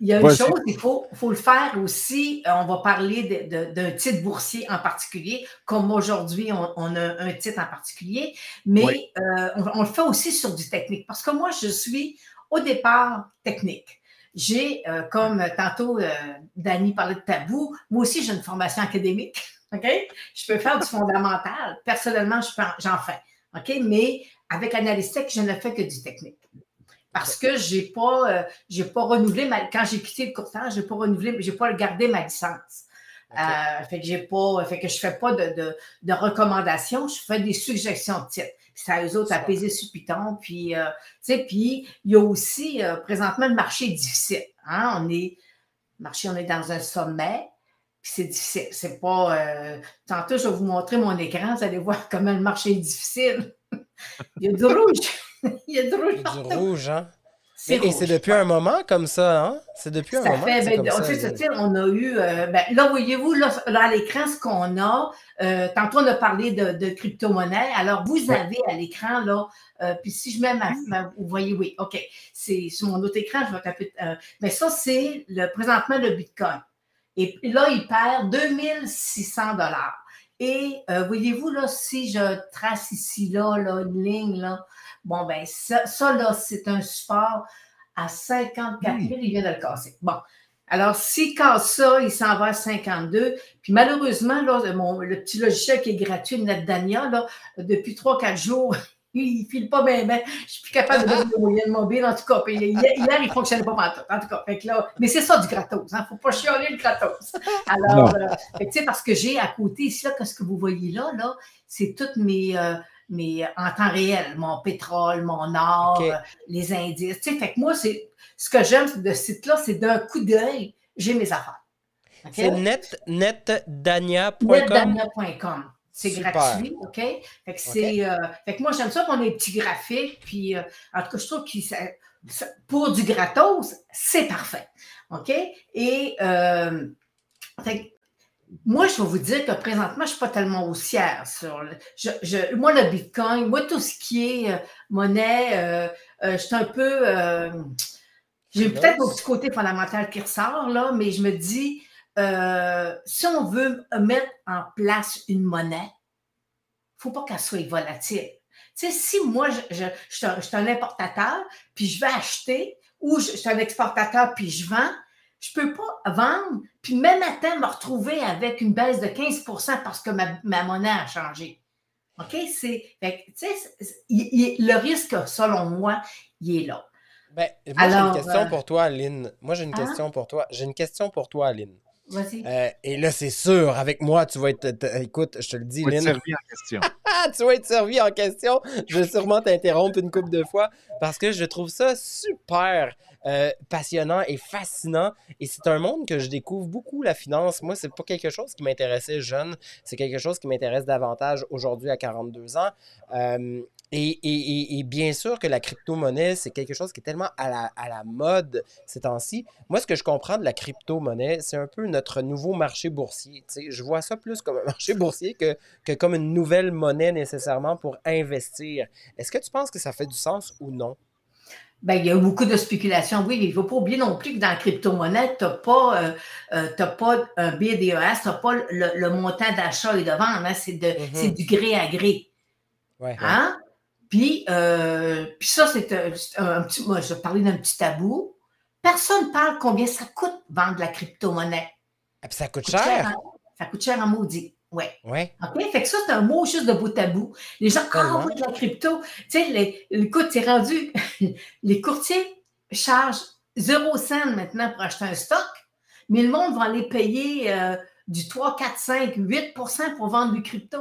Il y a une chose, il faut, faut le faire aussi. euh, On va parler d'un titre boursier en particulier, comme aujourd'hui, on, on a un titre en particulier, mais Oui. euh, on, on le fait aussi sur du technique. Parce que moi, je suis au départ technique. J'ai, euh, comme tantôt euh, Dani parlait de tabou, moi aussi j'ai une formation académique. OK? Je peux faire du fondamental. Personnellement, j'en fais. OK? Mais avec Analyse Tech, je ne fais que du technique. Parce que j'ai pas, euh, j'ai pas renouvelé ma, quand j'ai quitté le courtage, j'ai pas renouvelé, j'ai pas gardé ma licence. OK. Euh, fait que j'ai pas, fait que je fais pas de, de, de recommandations, je fais des suggestions de titres. C'est à eux autres à Ça. peser sur Python. Puis, euh, tu sais, puis il y a aussi euh, présentement le marché est difficile. Hein? On est, le marché, on est dans un sommet. Puis c'est difficile. C'est pas. euh, tantôt, je vais vous montrer mon écran. Vous allez voir comment le marché est difficile. il y a du rouge. il y a du rouge. Du rouge, hein? Et, et c'est depuis un moment comme ça, hein? C'est depuis un Ça moment. fait, ben, ça, on a eu, euh, ben, là, voyez-vous, là, là, à l'écran, ce qu'on a, euh, tantôt, on a parlé de, de crypto-monnaie. Alors, vous Ouais. avez à l'écran, là, euh, puis si je mets ma, ma- vous voyez, oui, OK, c'est sur mon autre écran, je vais taper, euh, mais ça, c'est le, présentement le Bitcoin. Et là, il perd 2600 dollars. Et voyez-vous, là, si je trace ici, là, là, une ligne, là, bon, ben, ça, ça là, c'est un support à 54 000, il vient de le casser. Bon. Alors, s'il casse ça, il s'en va à 52. Puis malheureusement, là, mon, le petit logiciel qui est gratuit, NetDania, là, depuis 3-4 jours, il ne file pas bien, bien. Je suis plus capable de mettre le moyen mobile, en tout cas. Puis hier, il ne fonctionnait pas partout. En tout cas, fait que là, mais c'est ça du gratos. Il ne faut pas chialer le gratos. Alors, euh, que, tu sais, parce que j'ai à côté ici, là, ce que vous voyez là, là? C'est toutes mes, euh, mes en temps réel, mon pétrole, mon or, euh, les indices. Tu sais, fait que moi, c'est ce que j'aime de ce site-là, c'est d'un coup d'œil, j'ai mes affaires. C'est net, netdania.com. Netdania.com. C'est gratuit, OK? Fait que, c'est, euh, fait que moi, j'aime ça qu'on ait des petits graphiques. Puis, euh, en tout cas, je trouve que ça- ça- pour du gratos, c'est parfait. OK? Et euh, fait que moi, je vais vous dire que présentement, je ne suis pas tellement haussière sur le, je, je- moi, le Bitcoin, moi, tout ce qui est euh, monnaie, euh, euh, je suis un peu. j'ai peut-être mon petit côté fondamental qui ressort, là, mais je me dis, si on veut mettre en place une monnaie, il ne faut pas qu'elle soit volatile. Tu sais, si moi, je, je, je suis un, je suis un importateur, puis je vais acheter, ou je, je suis un exportateur, puis je vends, je ne peux pas vendre, puis même matin me retrouver avec une baisse de 15% parce que ma, ma monnaie a changé. OK? C'est, fait il- il- le risque, selon moi, il est là. Ben, moi, j'ai une question euh, pour toi, Aline. Moi, j'ai une hein? question pour toi. J'ai une question pour toi, Aline. Euh, et là, c'est sûr, avec moi, tu vas être. Écoute, je te le dis, Faut être Lynn. servi en question. Ah, tu vas être servi en question. Je vais sûrement t'interrompre une couple de fois parce que je trouve ça super euh, passionnant et fascinant. Et c'est un monde que je découvre beaucoup, la finance. Moi, c'est pas quelque chose qui m'intéressait jeune. C'est quelque chose qui m'intéresse davantage aujourd'hui à 42 ans. Euh, et, et- et- bien sûr que la crypto-monnaie, c'est quelque chose qui est tellement à la, à la mode ces temps-ci. Moi, ce que je comprends de la crypto-monnaie, c'est un peu notre nouveau marché boursier. Je vois ça plus comme un marché boursier que, que comme une nouvelle monnaie nécessairement pour investir. Est-ce que tu penses que ça fait du sens ou non? Ben, il y a beaucoup de spéculation, oui, mais il ne faut pas oublier non plus que dans la crypto-monnaie, tu n'as pas, euh, euh, pas un BDES, tu n'as pas le, le montant d'achat et de vente, hein, c'est, Mhm. c'est du gré à gré. Ouais. Hein? Puis, euh, puis ça, c'est un, un, petit. Moi, je vais parler d'un petit tabou. Personne ne parle combien ça coûte vendre de la crypto-monnaie. Ah, puis ça coûte, ça coûte cher. cher ça coûte cher en maudit. Oui. Ouais. OK? Fait que ça, c'est un mot juste de bout à bout. Les gens, ah oui, de la crypto. Tu sais, les, écoute, c'est rendu. les courtiers chargent 0 cent maintenant pour acheter un stock, mais le monde va aller payer euh, du 3, 4, 5, 8% pour vendre du crypto.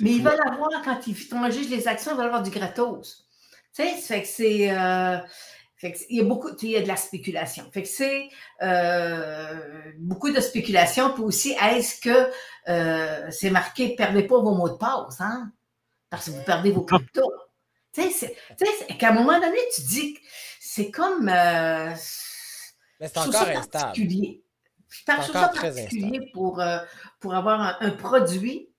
Mais ils veulent avoir, quand ils juste les actions, ils veulent avoir du gratos. Tu sais, fait que c'est. Euh, il y a beaucoup, il y a de la spéculation. Fait que c'est euh, beaucoup de spéculation. Puis aussi, est-ce que euh, c'est marqué perdez pas vos mots de passe, hein? Parce que vous perdez vos cryptos. tu sais, qu'à un moment donné, tu dis que c'est comme. Euh, Mais c'est encore instable. Particulier. C'est encore particulier pour, pour avoir un produit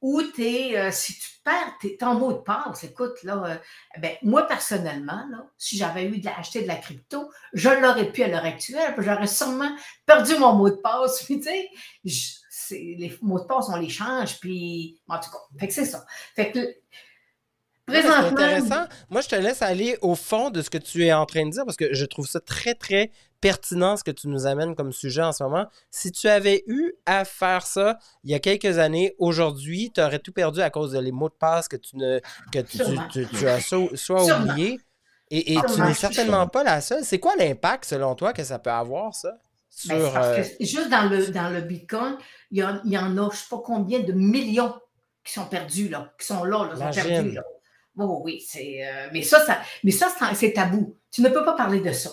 ou es, euh, si tu perds ton mot de passe, écoute, là, euh, ben, moi personnellement, là, si j'avais eu de acheter de la crypto, je l'aurais pu à l'heure actuelle, j'aurais sûrement perdu mon mot de passe. Puis, tu les mots de passe, on les change, puis en tout cas, fait que c'est ça. Fait que Présentement... C'est intéressant. Moi, je te laisse aller au fond de ce que tu es en train de dire parce que je trouve ça très, très pertinent ce que tu nous amènes comme sujet en ce moment. Si tu avais eu à faire ça il y a quelques années, aujourd'hui, tu aurais tout perdu à cause de les mots de passe que tu, ne, que tu, as soit, oubliés. Et, tu n'es certainement pas la seule. C'est quoi l'impact, selon toi, que ça peut avoir, ça? Ben, parce que euh, juste dans le, dans le Bitcoin, il y, y en a, je ne sais pas combien de millions qui sont perdus, là, qui sont là, là sont perdus. Là. Oh, oui, c'est. Euh, mais ça, ça, mais ça, c'est tabou. Tu ne peux pas parler de ça.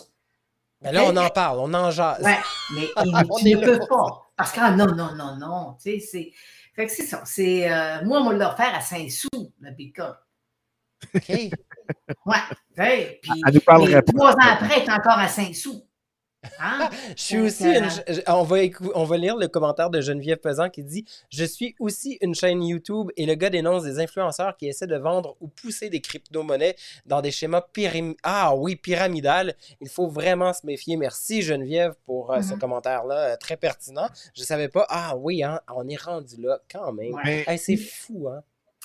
Mais là, on en parle, on en jase. Oui, mais tu ne peux pas. Parce que ah, non, non, non, non. Tu sais, c'est. Fait que c'est ça. C'est, euh, moi, on l'a offert à 5 sous, le Bitcoin. OK. ouais. Puis, trois ans après, il est encore à 5 sous. Hein? je suis aussi on, va on va lire le commentaire de Geneviève Pesant qui dit Je suis aussi une chaîne YouTube et le gars dénonce des influenceurs qui essaient de vendre ou pousser des crypto-monnaies dans des schémas ah, oui, pyramidal. Il faut vraiment se méfier. Merci Geneviève pour euh, ce mm-hmm. commentaire-là, euh, très pertinent. Je savais pas. Ah oui, hein, on est rendu là quand même. c'est fou, hein?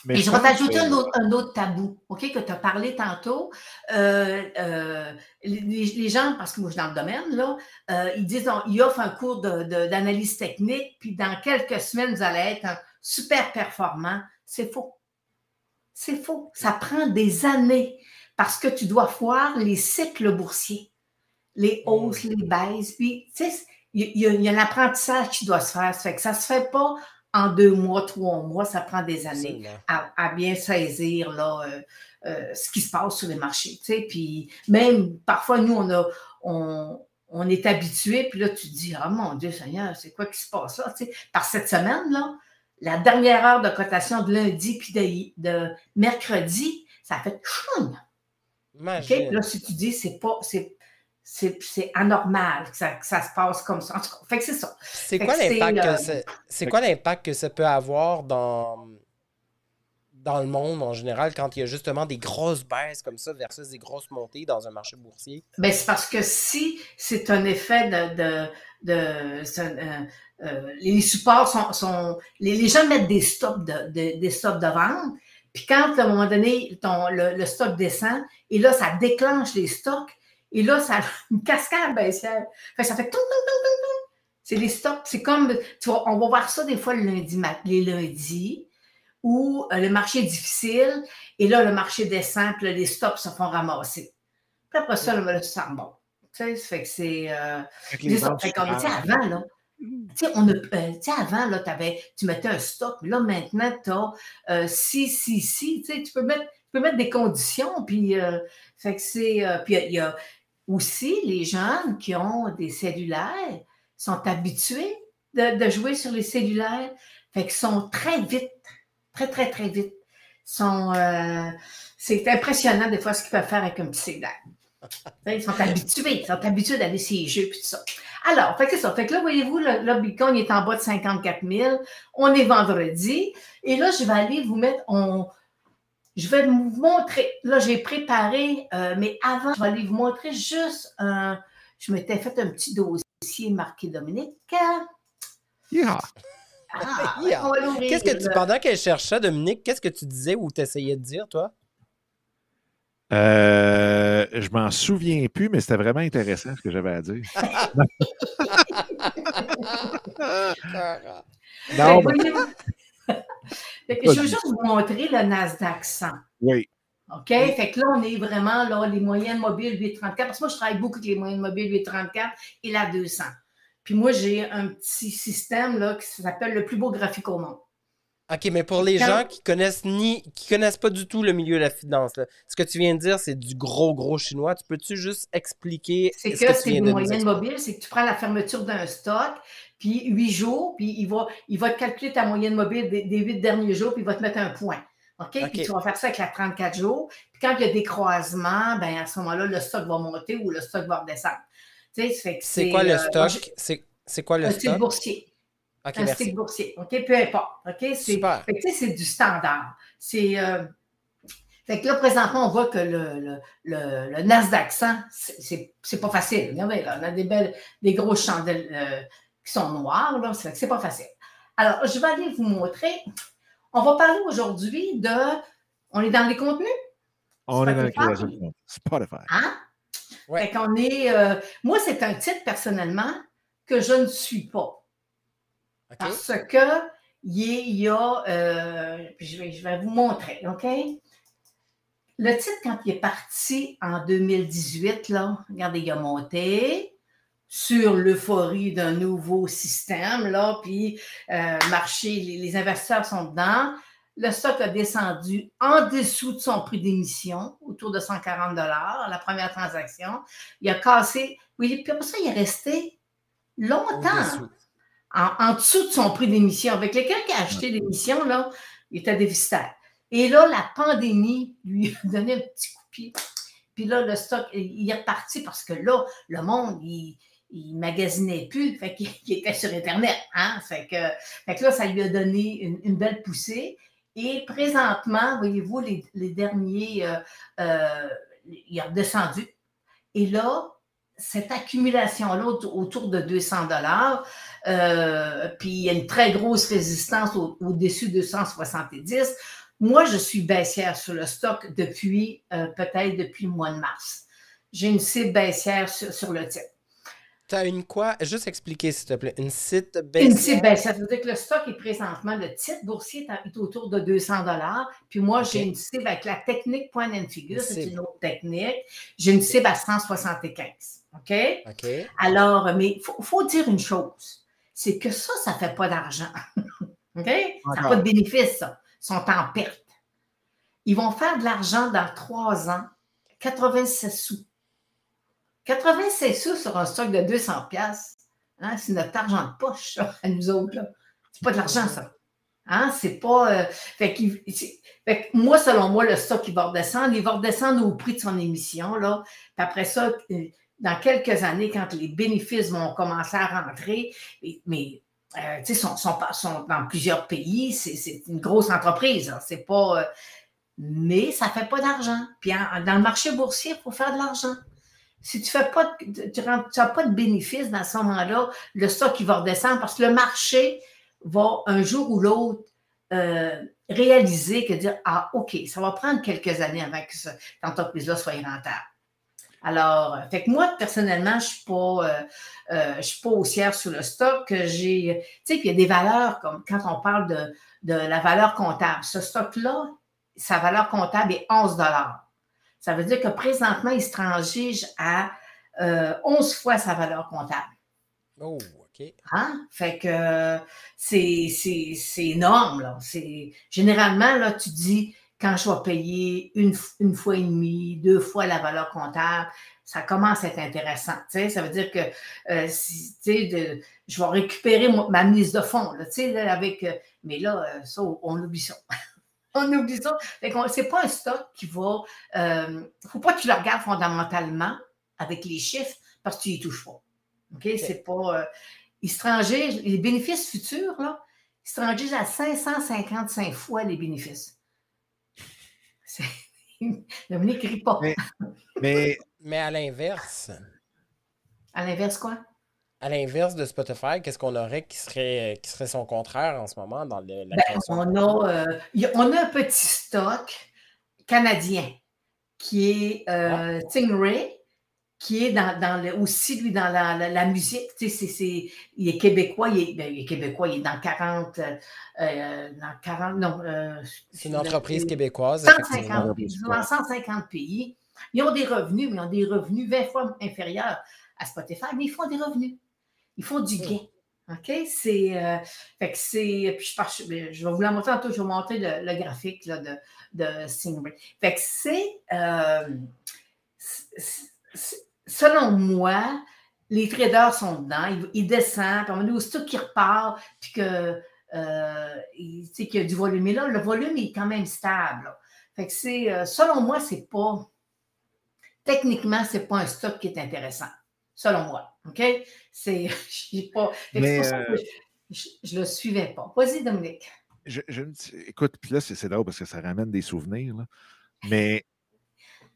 Et je vais t'ajouter un, autre, tabou, OK, que tu as parlé tantôt. Euh, euh, les, gens, parce que moi je suis dans le domaine, là, euh, ils disent ils offrent un cours d'analyse technique, puis dans quelques semaines, vous allez être un super performant. C'est faux. C'est faux. Ça prend des années parce que tu dois voir les cycles boursiers, les hausses, les baisses. Puis, tu sais, il y, a, un apprentissage qui doit se faire. Ça fait que ça ne se fait pas en deux mois, trois mois, ça prend des années à, bien saisir là, euh, euh, ce qui se passe sur les marchés. Tu sais, puis même parfois, nous, on, a, on, est habitué, puis là, tu te dis, ah mon Dieu Seigneur, c'est quoi qui se passe là? Tu sais, par cette semaine, là, la dernière heure de cotation de lundi puis de, mercredi, ça fait chouin. Okay? Là, si tu dis, c'est pas, c'est, c'est anormal que ça, se passe comme ça. En tout cas, fait que c'est ça. C'est quoi l'impact que, euh, c'est quoi l'impact que ça peut avoir dans, dans le monde en général quand il y a justement des grosses baisses comme ça versus des grosses montées dans un marché boursier? Ben, c'est parce que si c'est un effet de. de, euh, euh, les supports sont. les, gens mettent des stops de, des stops de vente. Puis quand, à un moment donné, ton, le, le stock descend, et là, ça déclenche les stocks, et là, ça a une cascade baissière. Fait ça fait tout, C'est les stops. C'est comme, tu vois, on va voir ça des fois le lundi, les lundis, où euh, le marché est difficile, et là, le marché descend, puis là, les stops se font ramasser. Puis après ça, là, tu sens bon. Tu sais, ça fait que c'est. Euh, ça. Fait qu'on était avant, là. Tu sais, on a, euh, avant, là, avais, tu mettais un stop. Là, maintenant, tu as euh, si, si, si. Tu sais, tu peux mettre, tu peux mettre des conditions. Puis, euh, fait que c'est. puis, il y a, aussi, les jeunes qui ont des cellulaires sont habitués de, jouer sur les cellulaires. Fait qu'ils sont très vite, très, très, très vite. Sont, euh, c'est impressionnant des fois ce qu'ils peuvent faire avec un petit cellulaire. Ils sont habitués, ils sont habitués d'aller ces jeux et tout ça. Alors, fait que ça. Fait que là, voyez-vous, le, Bitcoin est en bas de 54 000. On est vendredi. Et là, je vais aller vous mettre, je vais vous montrer, là j'ai préparé, euh, mais avant, je vais aller vous montrer juste un, je m'étais fait un petit dossier marqué Dominique. Yeah. Ah, Yeah. on va l'ouvrir. Qu'est-ce que tu, pendant qu'elle cherchait, Dominique, qu'est-ce que tu disais ou t'essayais de dire, toi? Euh, je m'en souviens plus, mais c'était vraiment intéressant ce que j'avais à dire. Non, que mais- Fait que je veux juste vous montrer le Nasdaq 100. oui. OK? Fait que là, on est vraiment là, les moyennes mobiles 834. Parce que moi, je travaille beaucoup avec les moyennes mobiles 834 et la 200. Puis moi, j'ai un petit système là, qui s'appelle le plus beau graphique au monde. OK, mais pour les Quand- gens qui connaissent ni qui connaissent pas du tout le milieu de la finance, là, ce que tu viens de dire, c'est du gros, gros chinois. Tu peux-tu juste expliquer C'est ce que que c'est moyennes expliquer? mobiles, c'est que tu prends la fermeture d'un stock, puis huit jours, puis il va, il va te calculer ta moyenne mobile des, des huit derniers jours, puis il va te mettre un point. OK? OK. Puis tu vas faire ça avec la 34 jours. Puis quand il y a des croisements, ben à ce moment-là, le stock va monter ou le stock va redescendre. C'est quoi le euh, stock? C'est c'est quoi le Un stock? boursier. OK, un merci. stick boursier. OK? Peu importe. OK? C'est, Super. fait que, tu sais, c'est du standard. C'est. euh, Fait que là, présentement, on voit que le, le, le, le Nasdaq 100, c'est- c'est c'est pas facile. Regardez, là, on a des belles, des grosses chandelles euh, qui sont noires, là. C'est c'est pas facile. Alors, je vais aller vous montrer. On va parler aujourd'hui de. On est dans les contenus, On est dans le Spotify? création de contenu. Spotify. hein? Ouais. Fait qu'on est. euh, moi, c'est un titre, personnellement, que je ne suis pas. Parce que il y a, il y a, euh, je, vais, je vais vous montrer, OK? Le titre, quand il est parti en 2018, là, regardez, il a monté sur l'euphorie d'un nouveau système, là, puis euh, le marché, les, les investisseurs sont dedans. Le stock a descendu en dessous de son prix d'émission, autour de 140 la première transaction. Il a cassé, oui, puis après ça, il est resté longtemps en dessous de son prix d'émission. Avec quelqu'un qui a acheté l'émission, là, il était déficitaire. Et là, la pandémie lui a donné un petit coup de pied. Puis là, le stock, il est reparti parce que là, le monde, il, il magasinait plus, fait qu'il il était sur Internet. Hein? Fait, que, fait que là, ça lui a donné une, belle poussée. Et présentement, voyez-vous, les, les derniers, euh, euh, il est redescendu. Et là, cette accumulation-là autour, de 200 dollars, euh, puis il y a une très grosse résistance au- au-dessus de 270. Moi, je suis baissière sur le stock depuis peut-être depuis le mois de mars. J'ai une cible baissière sur le titre. T'as une quoi? Juste expliquer, s'il te plaît. Une site Une baissière? cible baissière, ça veut dire que le stock est présentement, le titre boursier est autour de 200 dollars. Puis moi, j'ai une cible avec la technique point and figure, Une c'est une autre technique. J'ai une cible à 175. OK? OK. Alors, mais il faut, faut dire une chose, c'est que ça, ça ne fait pas d'argent. OK? Ça n'a pas de bénéfice, ça. Ils sont en perte. Ils vont faire de l'argent dans trois ans, 96 sous. 96 sous sur un stock de 200 pièces, hein, c'est notre argent de poche, à nous autres. là. C'est pas de l'argent, ça. Hein, c'est pas. euh, fait que moi, selon moi, le stock, il va redescendre. Il va redescendre au prix de son émission. Là. Puis après ça, euh, dans quelques années, quand les bénéfices vont commencer à rentrer, mais euh, tu sais, sont, dans plusieurs pays, c'est une grosse entreprise. hein, C'est pas. euh, mais ça ne fait pas d'argent. Puis dans le marché boursier, il faut faire de l'argent. Si tu fais pas de- tu n'as pas de bénéfice dans ce moment-là, le stock il va redescendre parce que le marché va un jour ou l'autre euh, réaliser que dire Ah, OK, ça va prendre quelques années avant que ce- cette entreprise-là soit rentable. Alors, euh, fait que moi, personnellement, je ne suis pas, euh, euh, je suis pas haussière sur le stock. J'ai, tu sais, il y a des valeurs comme quand on parle de, de la valeur comptable. Ce stock-là, sa valeur comptable est 11 Ça veut dire que présentement, il se transige à euh, 11 fois sa valeur comptable. Oh, OK. Hein? Fait que c'est, c'est, c'est énorme. Là. C'est, généralement, là, tu dis quand je vais payer une, une fois et demie, deux fois la valeur comptable, ça commence à être intéressant. Ça veut dire que euh, si, de- je vais récupérer ma mise de fonds. Là, là, avec, euh, mais là, euh, ça, on oublie ça. on oublie ça. C'est pas un stock qui va. Il ne faut pas que tu le regardes fondamentalement avec les chiffres parce que tu n'y touches pas. OK? C'est pas. euh, il se les bénéfices futurs, là, ils se transigent à 555 fois les bénéfices. Dominique rit pas. Mais- Mais Mais à l'inverse, À l'inverse, quoi? À l'inverse de Spotify, qu'est-ce qu'on aurait qui serait, qui serait son contraire en ce moment dans le, la Ben, on, a, euh, y a- on a un petit stock canadien qui est euh, Stingray, qui est dans, dans le, aussi, lui, dans la, la- la musique. Tu sais, c'est- c'est- il est québécois, il est, ben, il est québécois, il est dans 40, euh, euh, dans 40, non. euh, C'est une entreprise québécoise, 150, effectivement. pays, dans 150 pays. Ils ont des revenus, mais ils ont des revenus 20 fois inférieurs à Spotify, mais ils font des revenus. Ils font du gain. OK? C'est. euh, fait que c'est. Puis je, pars- je, je vais vous la montrer tantôt, je vais vous montrer le, le graphique là, de, de. Fait que c'est. euh, selon moi, les traders sont dedans, ils, ils descendent, puis moment donné, aussitôt qu'ils repartent, puis que. Euh, il- qu'il y a du volume. Mais là, le volume est quand même stable. là. Fait que c'est, selon moi, c'est pas, techniquement, c'est pas un stock qui est intéressant. Selon moi. OK? C'est, pas, Mais, pour ça euh, que je, je le suivais pas. Vas-y, Dominique. Je, écoute, puis là, c'est c'est drôle parce que ça ramène des souvenirs. là. Mais,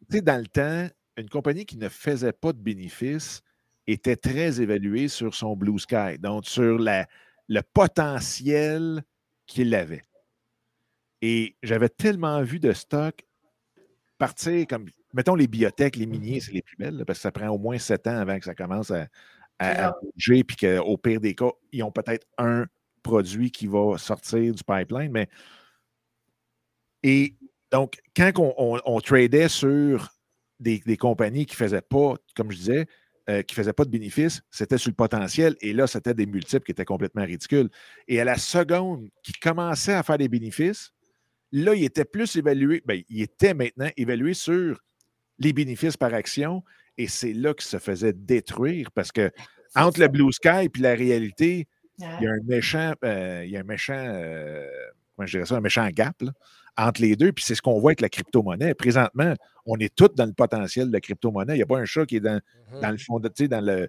tu sais, dans le temps, une compagnie qui ne faisait pas de bénéfices était très évaluée sur son Blue Sky, donc sur la, le potentiel qu'il avait. Et j'avais tellement vu de stock partir comme, mettons, les biotech, les miniers, c'est les plus belles, là, parce que ça prend au moins sept ans avant que ça commence à, bouger, puis qu'au pire des cas, ils ont peut-être un produit qui va sortir du pipeline, mais et donc, quand on, on- on tradait sur des, des compagnies qui ne faisaient pas, comme je disais, euh, qui ne faisaient pas de bénéfices, c'était sur le potentiel. Et là, c'était des multiples qui étaient complètement ridicules. Et à la seconde qui commençait à faire des bénéfices, là, il était plus évalué, ben, il était maintenant évalué sur les bénéfices par action. Et c'est là qu'il se faisait détruire parce que entre le blue sky et la réalité, il y a un méchant, euh, il y a un méchant, euh, comment je dirais ça, un méchant gap là, entre les deux. Puis c'est ce qu'on voit avec la crypto-monnaie. Présentement, on est tous dans le potentiel de la crypto-monnaie. Il n'y a pas un chat qui est dans, Mhm. dans le fond, de, tu sais, dans le,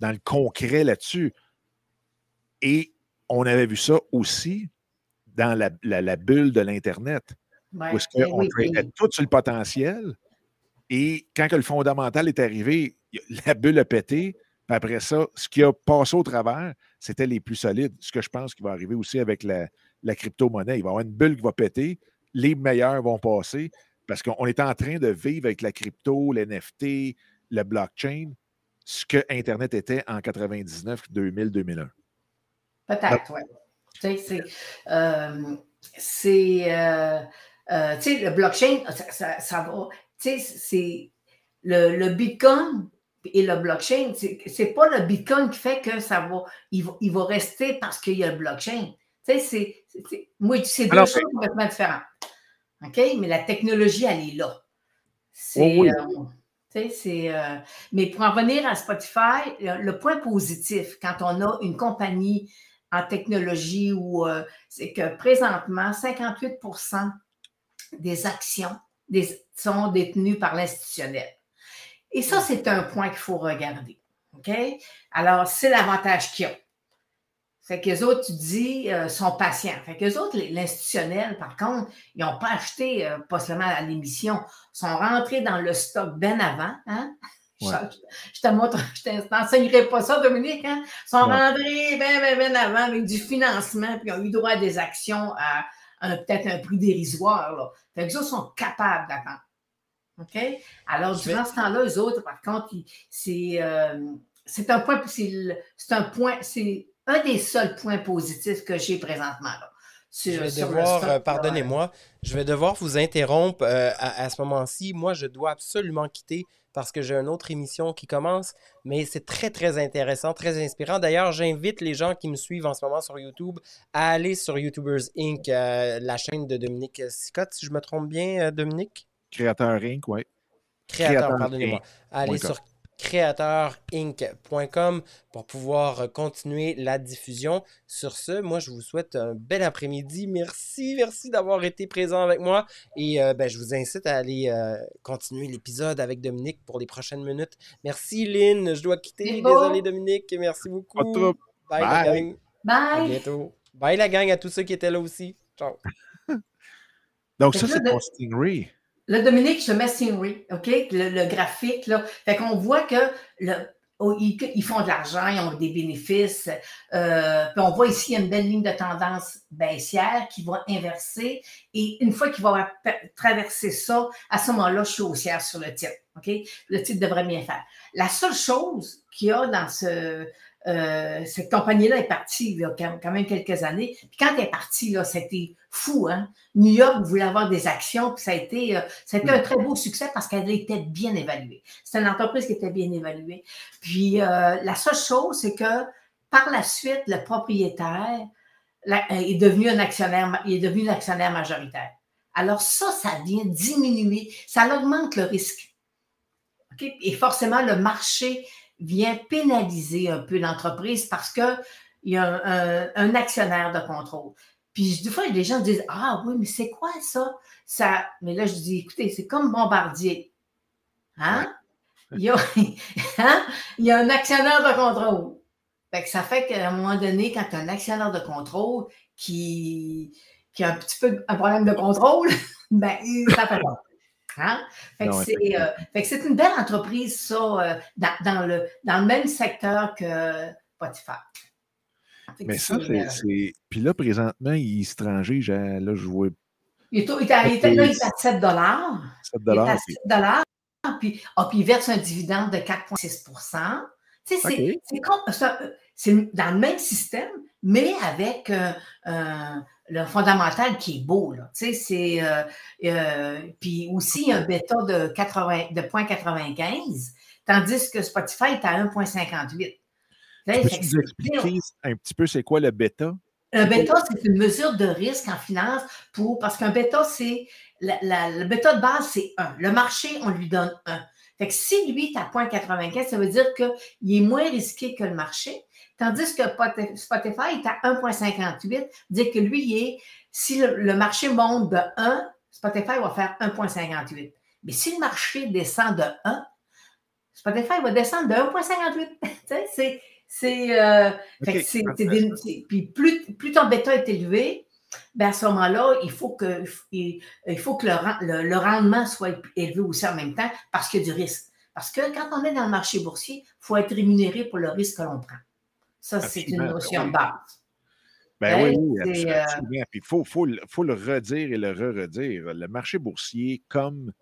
dans le concret là-dessus. Et on avait vu ça aussi dans la, la- la bulle de l'Internet, Ouais. où est-ce qu'on oui, tradait oui. tout sur le potentiel. Et quand le fondamental est arrivé, la bulle a pété. Puis après ça, ce qui a passé au travers, c'était les plus solides. Ce que je pense qui va arriver aussi avec la, crypto-monnaie. Il va y avoir une bulle qui va péter. Les meilleurs vont passer parce qu'on est en train de vivre avec la crypto, l'NFT, le blockchain, ce que Internet était en 99, 2000, 2001. Peut-être, oui. Tu sais, c'est. euh, euh, euh, tu sais, le blockchain, ça va. Tu sais, c'est. Le, le Bitcoin et le blockchain, c'est pas le Bitcoin qui fait que ça va. Il va, il va rester parce qu'il y a le blockchain. Tu sais, c'est- Moi, c'est deux Alors, choses complètement différentes. OK? Mais la technologie, elle est là. C'est. Oh oui. euh, c'est. euh, mais pour en revenir à Spotify, le, le point positif, quand on a une compagnie en technologie où euh, c'est que présentement, 58% des actions des- sont détenues par l'institutionnel. Et ça, c'est un point qu'il faut regarder. OK? Alors, c'est l'avantage qu'ils ont. Fait que les autres, tu dis, euh, sont patients. Fait que les autres, l'institutionnel, par contre, ils n'ont pas acheté, euh, pas seulement à l'émission, sont rentrés dans le stock bien avant. Hein? Je- Ouais. Je, te montre, je te- t'enseignerai pas ça, Dominique. Hein? Ils sont Ouais. rentrés bien, bien, bien avant avec du financement, puis ils ont eu droit à des actions à, peut-être un prix dérisoire. Là. Fait que les autres sont capables d'attendre. OK? Alors, Je durant ce temps-là, eux autres, par contre, c'est euh, c'est un point, c'est un point, c'est un des seuls points positifs que j'ai présentement. Là, sur, Je vais devoir, euh, pardonnez-moi, je vais devoir vous interrompre euh, à, à ce moment-ci. Moi, je dois absolument quitter parce que j'ai une autre émission qui commence, mais c'est très, très intéressant, très inspirant. D'ailleurs, j'invite les gens qui me suivent en ce moment sur YouTube à aller sur YouTubers Inc., euh, la chaîne de Dominique Sicotte, si je me trompe bien, Dominique? Créateur Inc., oui. Créateur, Créateur pardonnez-moi. Allez sur créateurinc.com pour pouvoir continuer la diffusion. Sur ce, moi, je vous souhaite un bel après-midi. Merci, merci d'avoir été présent avec moi. Et euh, ben, je vous incite à aller euh, continuer l'épisode avec Dominique pour les prochaines minutes. Merci, Lynn. Je dois quitter. Désolé, Dominique. Merci beaucoup. Bye, la Bye. gang. À Bye! bientôt. Bye, la gang, à tous ceux qui étaient là aussi. Ciao. Donc, ça, c'est de- ton Stingray. Là, Dominique, mets Stingray, OK? Le, le graphique, là. Fait qu'on voit que le, oh, ils, font de l'argent, ils ont des bénéfices. Euh, puis on voit ici, il y a une belle ligne de tendance baissière qui va inverser. Et une fois qu'il va traverser ça, à ce moment-là, je suis haussière sur le titre. OK? Le titre devrait bien faire. La seule chose qu'il y a dans ce, euh, cette compagnie-là est partie il y a quand même quelques années. Puis quand elle est partie, là, c'était fou. Hein? New York voulait avoir des actions, puis ça a été, euh, un très beau succès parce qu'elle était bien évaluée. C'est une entreprise qui était bien évaluée. Puis euh, la seule chose, c'est que par la suite, le propriétaire est devenu un actionnaire, il est devenu un actionnaire majoritaire. Alors ça, ça vient diminuer, ça augmente le risque. Et forcément, le marché vient pénaliser un peu l'entreprise parce qu'il y a un, actionnaire de contrôle. Puis des fois, les gens disent Ah oui, mais c'est quoi ça? ça? Mais là, je dis écoutez, c'est comme Bombardier. Hein? Il, y a, hein? Il y a un actionnaire de contrôle. Fait que ça fait qu'à un moment donné, quand tu as un actionnaire de contrôle qui, qui a un petit peu un problème de contrôle, ben, ça fait pas. Hein? Euh, fait, que c'est, une belle entreprise, ça, euh, dans, le, dans le même secteur que Spotify. Mais ça, euh, c'est, Puis là, présentement, il est étranger. Là, je vois. Il est, il est, à 7 dollars. 7 dollars. Il est à 7 dollars. Puis, oh, puis il verse un dividende de 4,6 tu sais, c'est, dans le même système, mais avec le fondamental qui est beau. Là. Tu sais, c'est, euh, euh, puis aussi un bêta de, 80, de 0.95, tandis que Spotify est à 1.58. Peux-tu nous expliquer un petit peu c'est quoi le bêta? Un bêta, c'est une mesure de risque en finance pour, parce qu'un bêta, c'est, le bêta de base, c'est 1. Le marché, on lui donne 1. Fait que si lui est à 0.95, ça veut dire qu'il est moins risqué que le marché. Tandis que Spotify est à 1,58, dire que lui, est, si le, marché monte de 1, Spotify va faire 1,58. Mais si le marché descend de 1, Spotify va descendre de 1,58. c'est. Euh, puis plus, plus ton bêta est élevé, ben à ce moment-là, il faut que, il, faut que le, le, rendement soit élevé aussi en même temps parce qu'il y a du risque. Parce que quand on est dans le marché boursier, il faut être rémunéré pour le risque que l'on prend. Ça, c'est une notion de base. Ben oui, oui, euh, absolument. Puis il faut, faut, faut, le redire et le re-redire. Le marché boursier, comme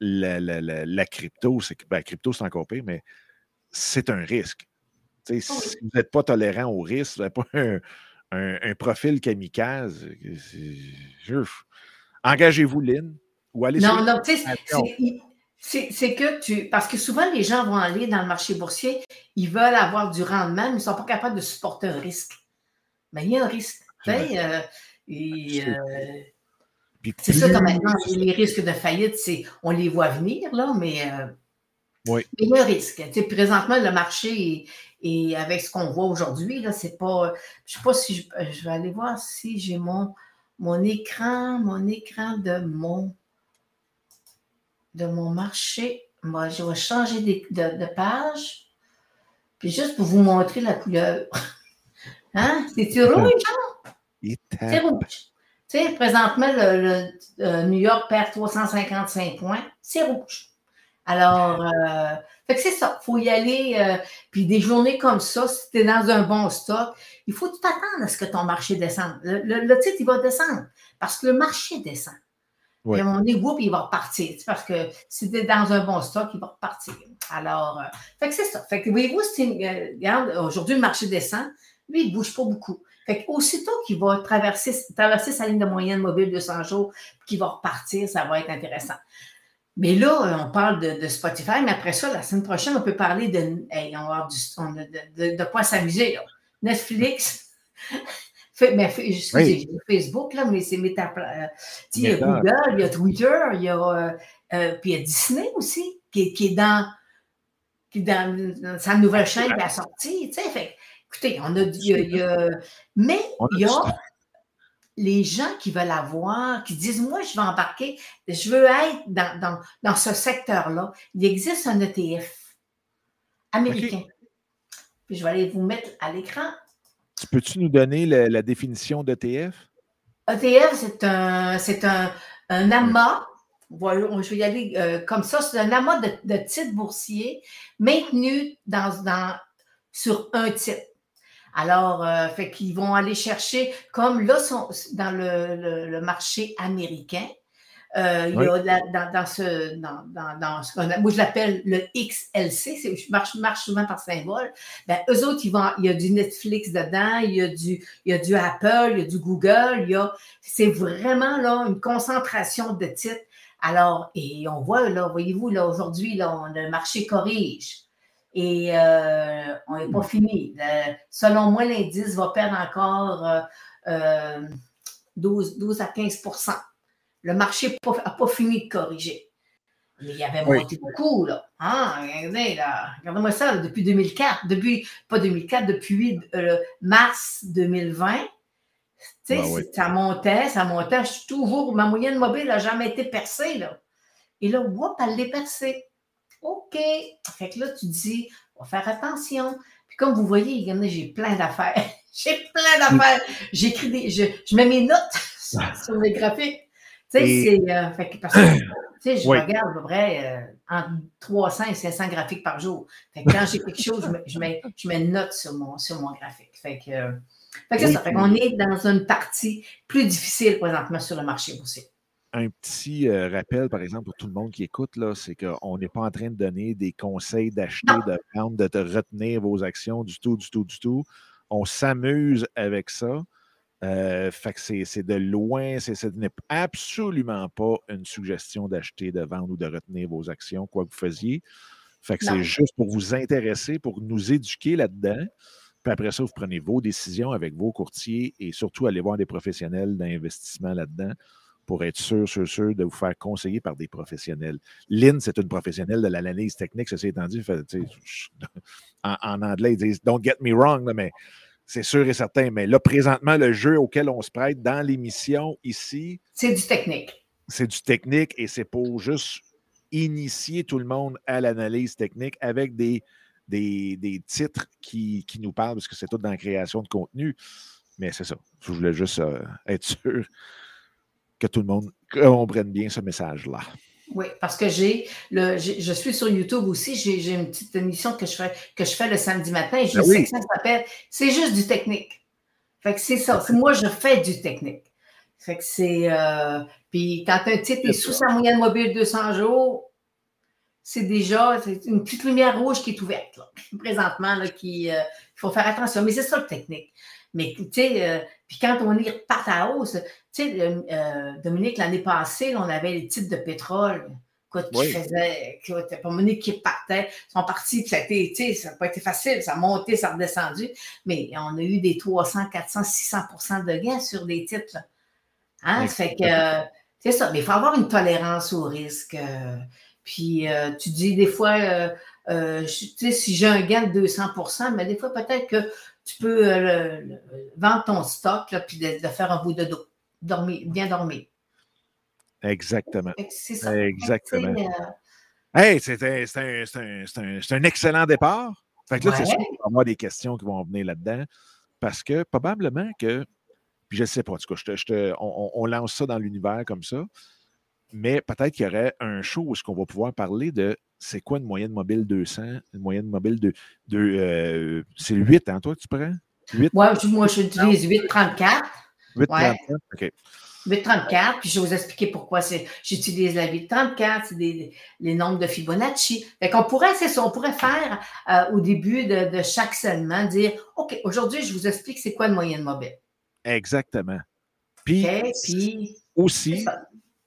la, la, la, crypto, c'est ben, crypto, c'est encore pire, mais c'est un risque. Si vous n'êtes pas tolérant au risque, vous n'avez pas un, un, profil kamikaze, engagez-vous, Lynn, ou allez Non, non, tu sais, c'est que tu. Parce que souvent, les gens vont aller dans le marché boursier, ils veulent avoir du rendement, mais ils ne sont pas capables de supporter un risque. Mais il y a un risque. Tu sais, euh, euh, c'est ça comme maintenant, les risques de faillite, on les voit venir, là, mais, euh, oui. mais il y a un risque. Tu sais, présentement, le marché et avec ce qu'on voit aujourd'hui, là, c'est pas. Je sais pas si je, je, vais aller voir si j'ai mon, mon écran, mon écran de mon de mon marché. Moi, je vais changer de, page. Puis juste pour vous montrer la couleur. Hein? C'est-tu rouge, C'est rouge. Tu sais, présentement, le, New York perd 355 points. C'est rouge. Alors, euh, fait que c'est ça. Il faut y aller. Euh, puis des journées comme ça, si tu es dans un bon stock, il faut tout attendre à ce que ton marché descende. Le, le titre, il va descendre parce que le marché descend. Ouais. à un moment donné, il va repartir. Parce que si tu es dans un bon stock, il va repartir. Alors, euh, fait que c'est ça. Fait que voyez-vous, euh, regarde, aujourd'hui, le marché descend. Lui, il ne bouge pas beaucoup. Fait aussitôt qu'il va traverser, traverser sa ligne de moyenne mobile de 100 jours, qu'il va repartir, ça va être intéressant. Mais là, euh, on parle de, Spotify, mais après ça, la semaine prochaine, on peut parler de, on de, de, quoi s'amuser. Netflix, mais, excusez, Facebook, là, mais c'est méta. Euh, il y a Google, il y a Twitter, il y a, euh, euh, puis il y a Disney aussi, qui, qui est dans, qui dans, sa nouvelle chaîne qui a sorti. Fait, écoutez, on a, il y a, mais il y a les gens qui veulent avoir, qui disent Moi, je vais embarquer, je veux être dans, dans, dans ce secteur-là. Il existe un ETF américain. Puis je vais aller vous mettre à l'écran Peux-tu nous donner la, définition d'ETF? ETF, c'est un, c'est un, un amas voilà, je vais y aller euh, comme ça. C'est un amas de, titres boursiers maintenus dans, dans, sur un titre. Alors, euh, fait qu'ils vont aller chercher, comme là, sont dans le marché américain, euh, il y a dans, dans, ce, dans, dans, ce qu'on moi je l'appelle le XLC, je marche, marche souvent par symbole. Ben, eux autres, ils vont, il y a du Netflix dedans, il y a du, il y a du Apple, il y a du Google, il y a, c'est vraiment là une concentration de titres. Alors, et on voit là, voyez-vous, là, aujourd'hui, là, le marché corrige. Et euh, on n'est pas fini. selon moi, l'indice va perdre encore euh, 12, euh, 12 à 15 le marché n'a pas, fini de corriger. Mais il y avait monté beaucoup, là. Hein, regardez, là. Regardez-moi ça, depuis 2004. Depuis, pas 2004, depuis euh, mars 2020. Tu sais, ben ça montait, ça montait. Je suis toujours, ma moyenne mobile n'a jamais été percée, là. Et là, whoop, elle l'est percée. OK. Fait que là, tu dis, on va faire attention. Puis comme vous voyez, j'ai plein d'affaires. j'ai plein d'affaires. J'écris des, je, je mets mes notes sur les graphiques. Tu sais, c'est. Euh, parce que, tu sais, je regarde à peu près euh, entre 300 et 500 graphiques par jour. Fait que quand j'ai quelque chose, je mets, je, mets, une note sur mon, sur mon graphique. Fait que, euh, fait que ça. Fait qu'on est dans une partie plus difficile présentement sur le marché aussi. Un petit rappel, par exemple, pour tout le monde qui écoute, là, c'est qu'on n'est pas en train de donner des conseils d'acheter, de vendre, de te retenir vos actions du tout, du tout, du tout. On s'amuse avec ça. Euh, fait que c'est de loin, ce n'est absolument pas une suggestion d'acheter, de vendre ou de retenir vos actions, quoi que vous faisiez. Fait que c'est juste pour vous intéresser, pour nous éduquer là-dedans. Puis après ça, vous prenez vos décisions avec vos courtiers et surtout aller voir des professionnels d'investissement là-dedans pour être sûr, sûr, sûr de vous faire conseiller par des professionnels. Lynn, c'est une professionnelle de l'analyse technique, ceci étant dit. en, en, anglais, ils disent Don't get me wrong, mais c'est sûr et certain. Mais là, présentement, le jeu auquel on se prête dans l'émission ici. C'est du technique. C'est du technique et c'est pour juste initier tout le monde à l'analyse technique avec des, des, titres qui, nous parlent, parce que c'est tout dans la création de contenu. Mais c'est ça. Je voulais juste euh, être sûr que tout le monde comprenne bien ce message-là. Oui, parce que j'ai le, je suis sur YouTube aussi, j'ai une petite émission que je fais, que je fais le samedi matin. Je ben sais que ça s'appelle C'est juste du technique. Fait que c'est ça. Moi, je fais du technique. Fait que c'est. Euh, puis quand un titre est sous sa moyenne mobile 200 jours, c'est déjà une petite lumière rouge qui est ouverte, là, présentement, là, qui. Euh, il faut faire attention. Mais c'est ça le technique. Mais tu sais, euh, puis quand on y repart à hausse, tu sais, euh, euh, Dominique, l'année passée, on avait les titres de pétrole. Écoute, qui faisait, écoute, pour Monique qui partait, ils sont partis, puis ça a été, tu sais, ça n'a pas été facile, ça a monté, ça a redescendu, mais on a eu des 300, 400, 600% de gains sur des titres. Hein? fait que, c'est ça, mais il faut avoir une tolérance au risque. puis, tu dis des fois, tu sais, si j'ai un gain de 200 mais des fois, peut-être que tu peux euh, vendre ton stock là, puis de, faire un bout de dos. Dormir, bien dormir. Exactement. C'est ça. Exactement. Euh, hey, c'est un, un, excellent départ. Fait que là, c'est sûr qu'il va y avoir des questions qui vont venir là-dedans. Parce que probablement que, puis je ne sais pas, en tout cas, je te, on, on, lance ça dans l'univers comme ça, mais peut-être qu'il y aurait un show où on va pouvoir parler de c'est quoi une moyenne mobile 200? Une moyenne mobile de. de euh, c'est 8, hein, toi, tu prends? 8? Ouais, moi, j'utilise 834. 834, OK. 834, puis je vais vous expliquer pourquoi j'utilise la 834, c'est les nombres de Fibonacci. Fait qu'on pourrait, c'est ça, on pourrait faire euh, au début de, chaque segment, dire OK, aujourd'hui, je vous explique c'est quoi une moyenne mobile. Exactement. Puis, puis aussi,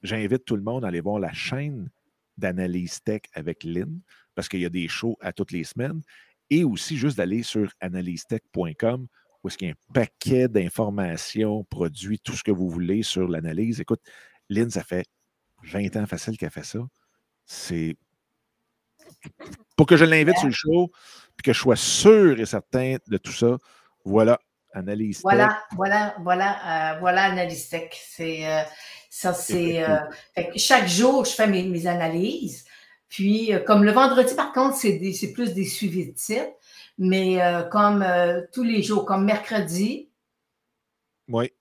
j'invite tout le monde à aller voir la chaîne d'analyse tech avec Lynn, parce qu'il y a des shows à toutes les semaines, et aussi juste d'aller sur analysetech.com où est-ce qu'il y a un paquet d'informations, produits, tout ce que vous voulez sur l'analyse. Écoute, Lynn, ça fait 20 ans facile qu'elle fait ça. C'est pour que je l'invite sur le show, puis que je sois sûr et certain de tout ça. Voilà, Analyse Voilà, voilà, voilà, euh, voilà Analyse C'est euh, ça, c'est euh, chaque jour, je fais mes, analyses. Puis, comme le vendredi, par contre, c'est plus des suivis de titres. Mais comme tous les jours, comme mercredi. Oui.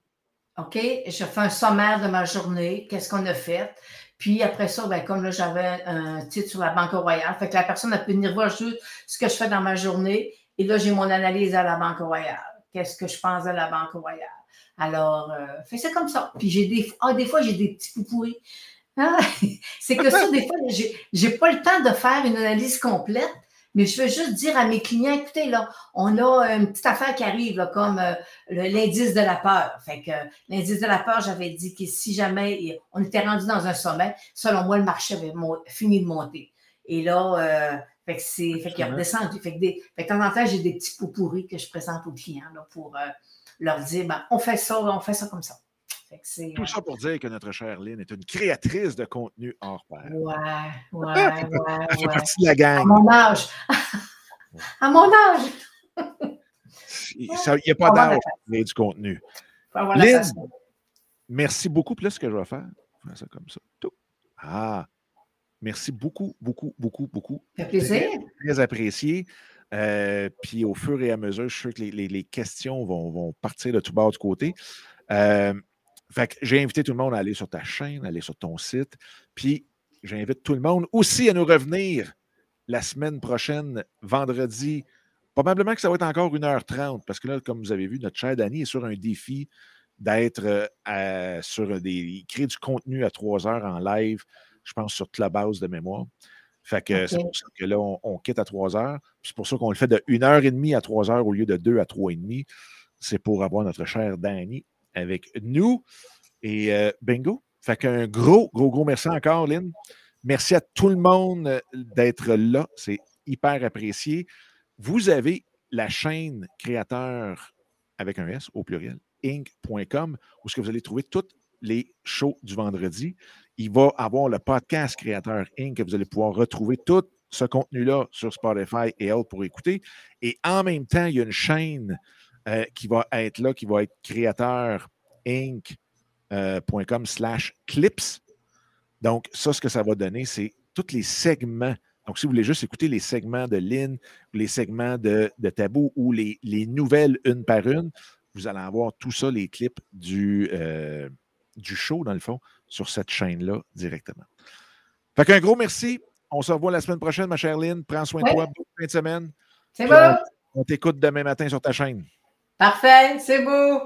OK, je fais un sommaire de ma journée, qu'est-ce qu'on a fait. Puis après ça, ben, comme là, j'avais un titre sur la Banque Royale, fait que la personne a pu venir voir juste ce que je fais dans ma journée. Et là, j'ai mon analyse à la Banque Royale. Qu'est-ce que je pense de la Banque Royale? Alors, euh, fais ça comme ça. Puis j'ai des, ah, des fois, j'ai des petits poupouris. Ah, c'est que ça, des fois, j'ai pas le temps de faire une analyse complète. Mais je veux juste dire à mes clients, écoutez, là, on a une petite affaire qui arrive, là, comme euh, l'indice de la peur. Fait que l'indice de la peur, j'avais dit que si jamais on était rendu dans un sommet, selon moi, le marché avait fini de monter. Et là, euh, fait que c'est, fait qu'il a redescendu. Fait que, des, fait que de temps en temps, j'ai des petits pots pourris que je présente aux clients, là, pour euh, leur dire, ben, on fait ça, on fait ça comme ça. Tout ça pour dire que notre chère Lynn est une créatrice de contenu hors pair. Ouais, ouais, ouais. Elle fait partie de la gang. À mon âge. à mon âge. Il n'y a pas d'âge pour du contenu. Lynn, merci beaucoup. Puis là, ce que je vais faire, je vais faire ça comme ça. Ah, merci beaucoup, beaucoup, beaucoup, beaucoup. Ça fait plaisir. Très, apprécié. Euh, puis au fur et à mesure, je suis sûr que les, les, questions vont, vont, partir de tout bord du côté. Euh, fait que j'ai invité tout le monde à aller sur ta chaîne, à aller sur ton site. Puis j'invite tout le monde aussi à nous revenir la semaine prochaine, vendredi. Probablement que ça va être encore 1h30, parce que là, comme vous avez vu, notre cher Danny est sur un défi d'être euh, sur des. créer du contenu à 3 heures en live, je pense, sur Clubhouse de mémoire. Fait que c'est pour ça que là, on, quitte à 3 heures. C'est pour ça qu'on le fait de 1h30 à 3 heures au lieu de 2 à 3h30. C'est pour avoir notre cher Danny avec nous. Et euh, bingo. Fait qu'un gros, gros, gros merci encore, Lynn. Merci à tout le monde euh, d'être là. C'est hyper apprécié. Vous avez la chaîne créateur avec un S au pluriel, inc.com, où vous allez trouver toutes les shows du vendredi. Il va avoir le podcast créateur Inc. que vous allez pouvoir retrouver tout ce contenu-là sur Spotify et autres pour écouter. Et en même temps, il y a une chaîne euh, qui va être là, qui va être créateur inc.com slash clips. Donc, ça, ce que ça va donner, c'est tous les segments. Donc, si vous voulez juste écouter les segments de Lynn, les segments de, Tabou ou les, nouvelles une par une, vous allez avoir tout ça, les clips du, euh, du show, dans le fond, sur cette chaîne-là directement. Fait qu'un gros merci. On se revoit la semaine prochaine, ma chère Lynn. Prends soin de toi. Bonne fin de semaine. C'est bon. On, t'écoute demain matin sur ta chaîne. Parfait. C'est beau.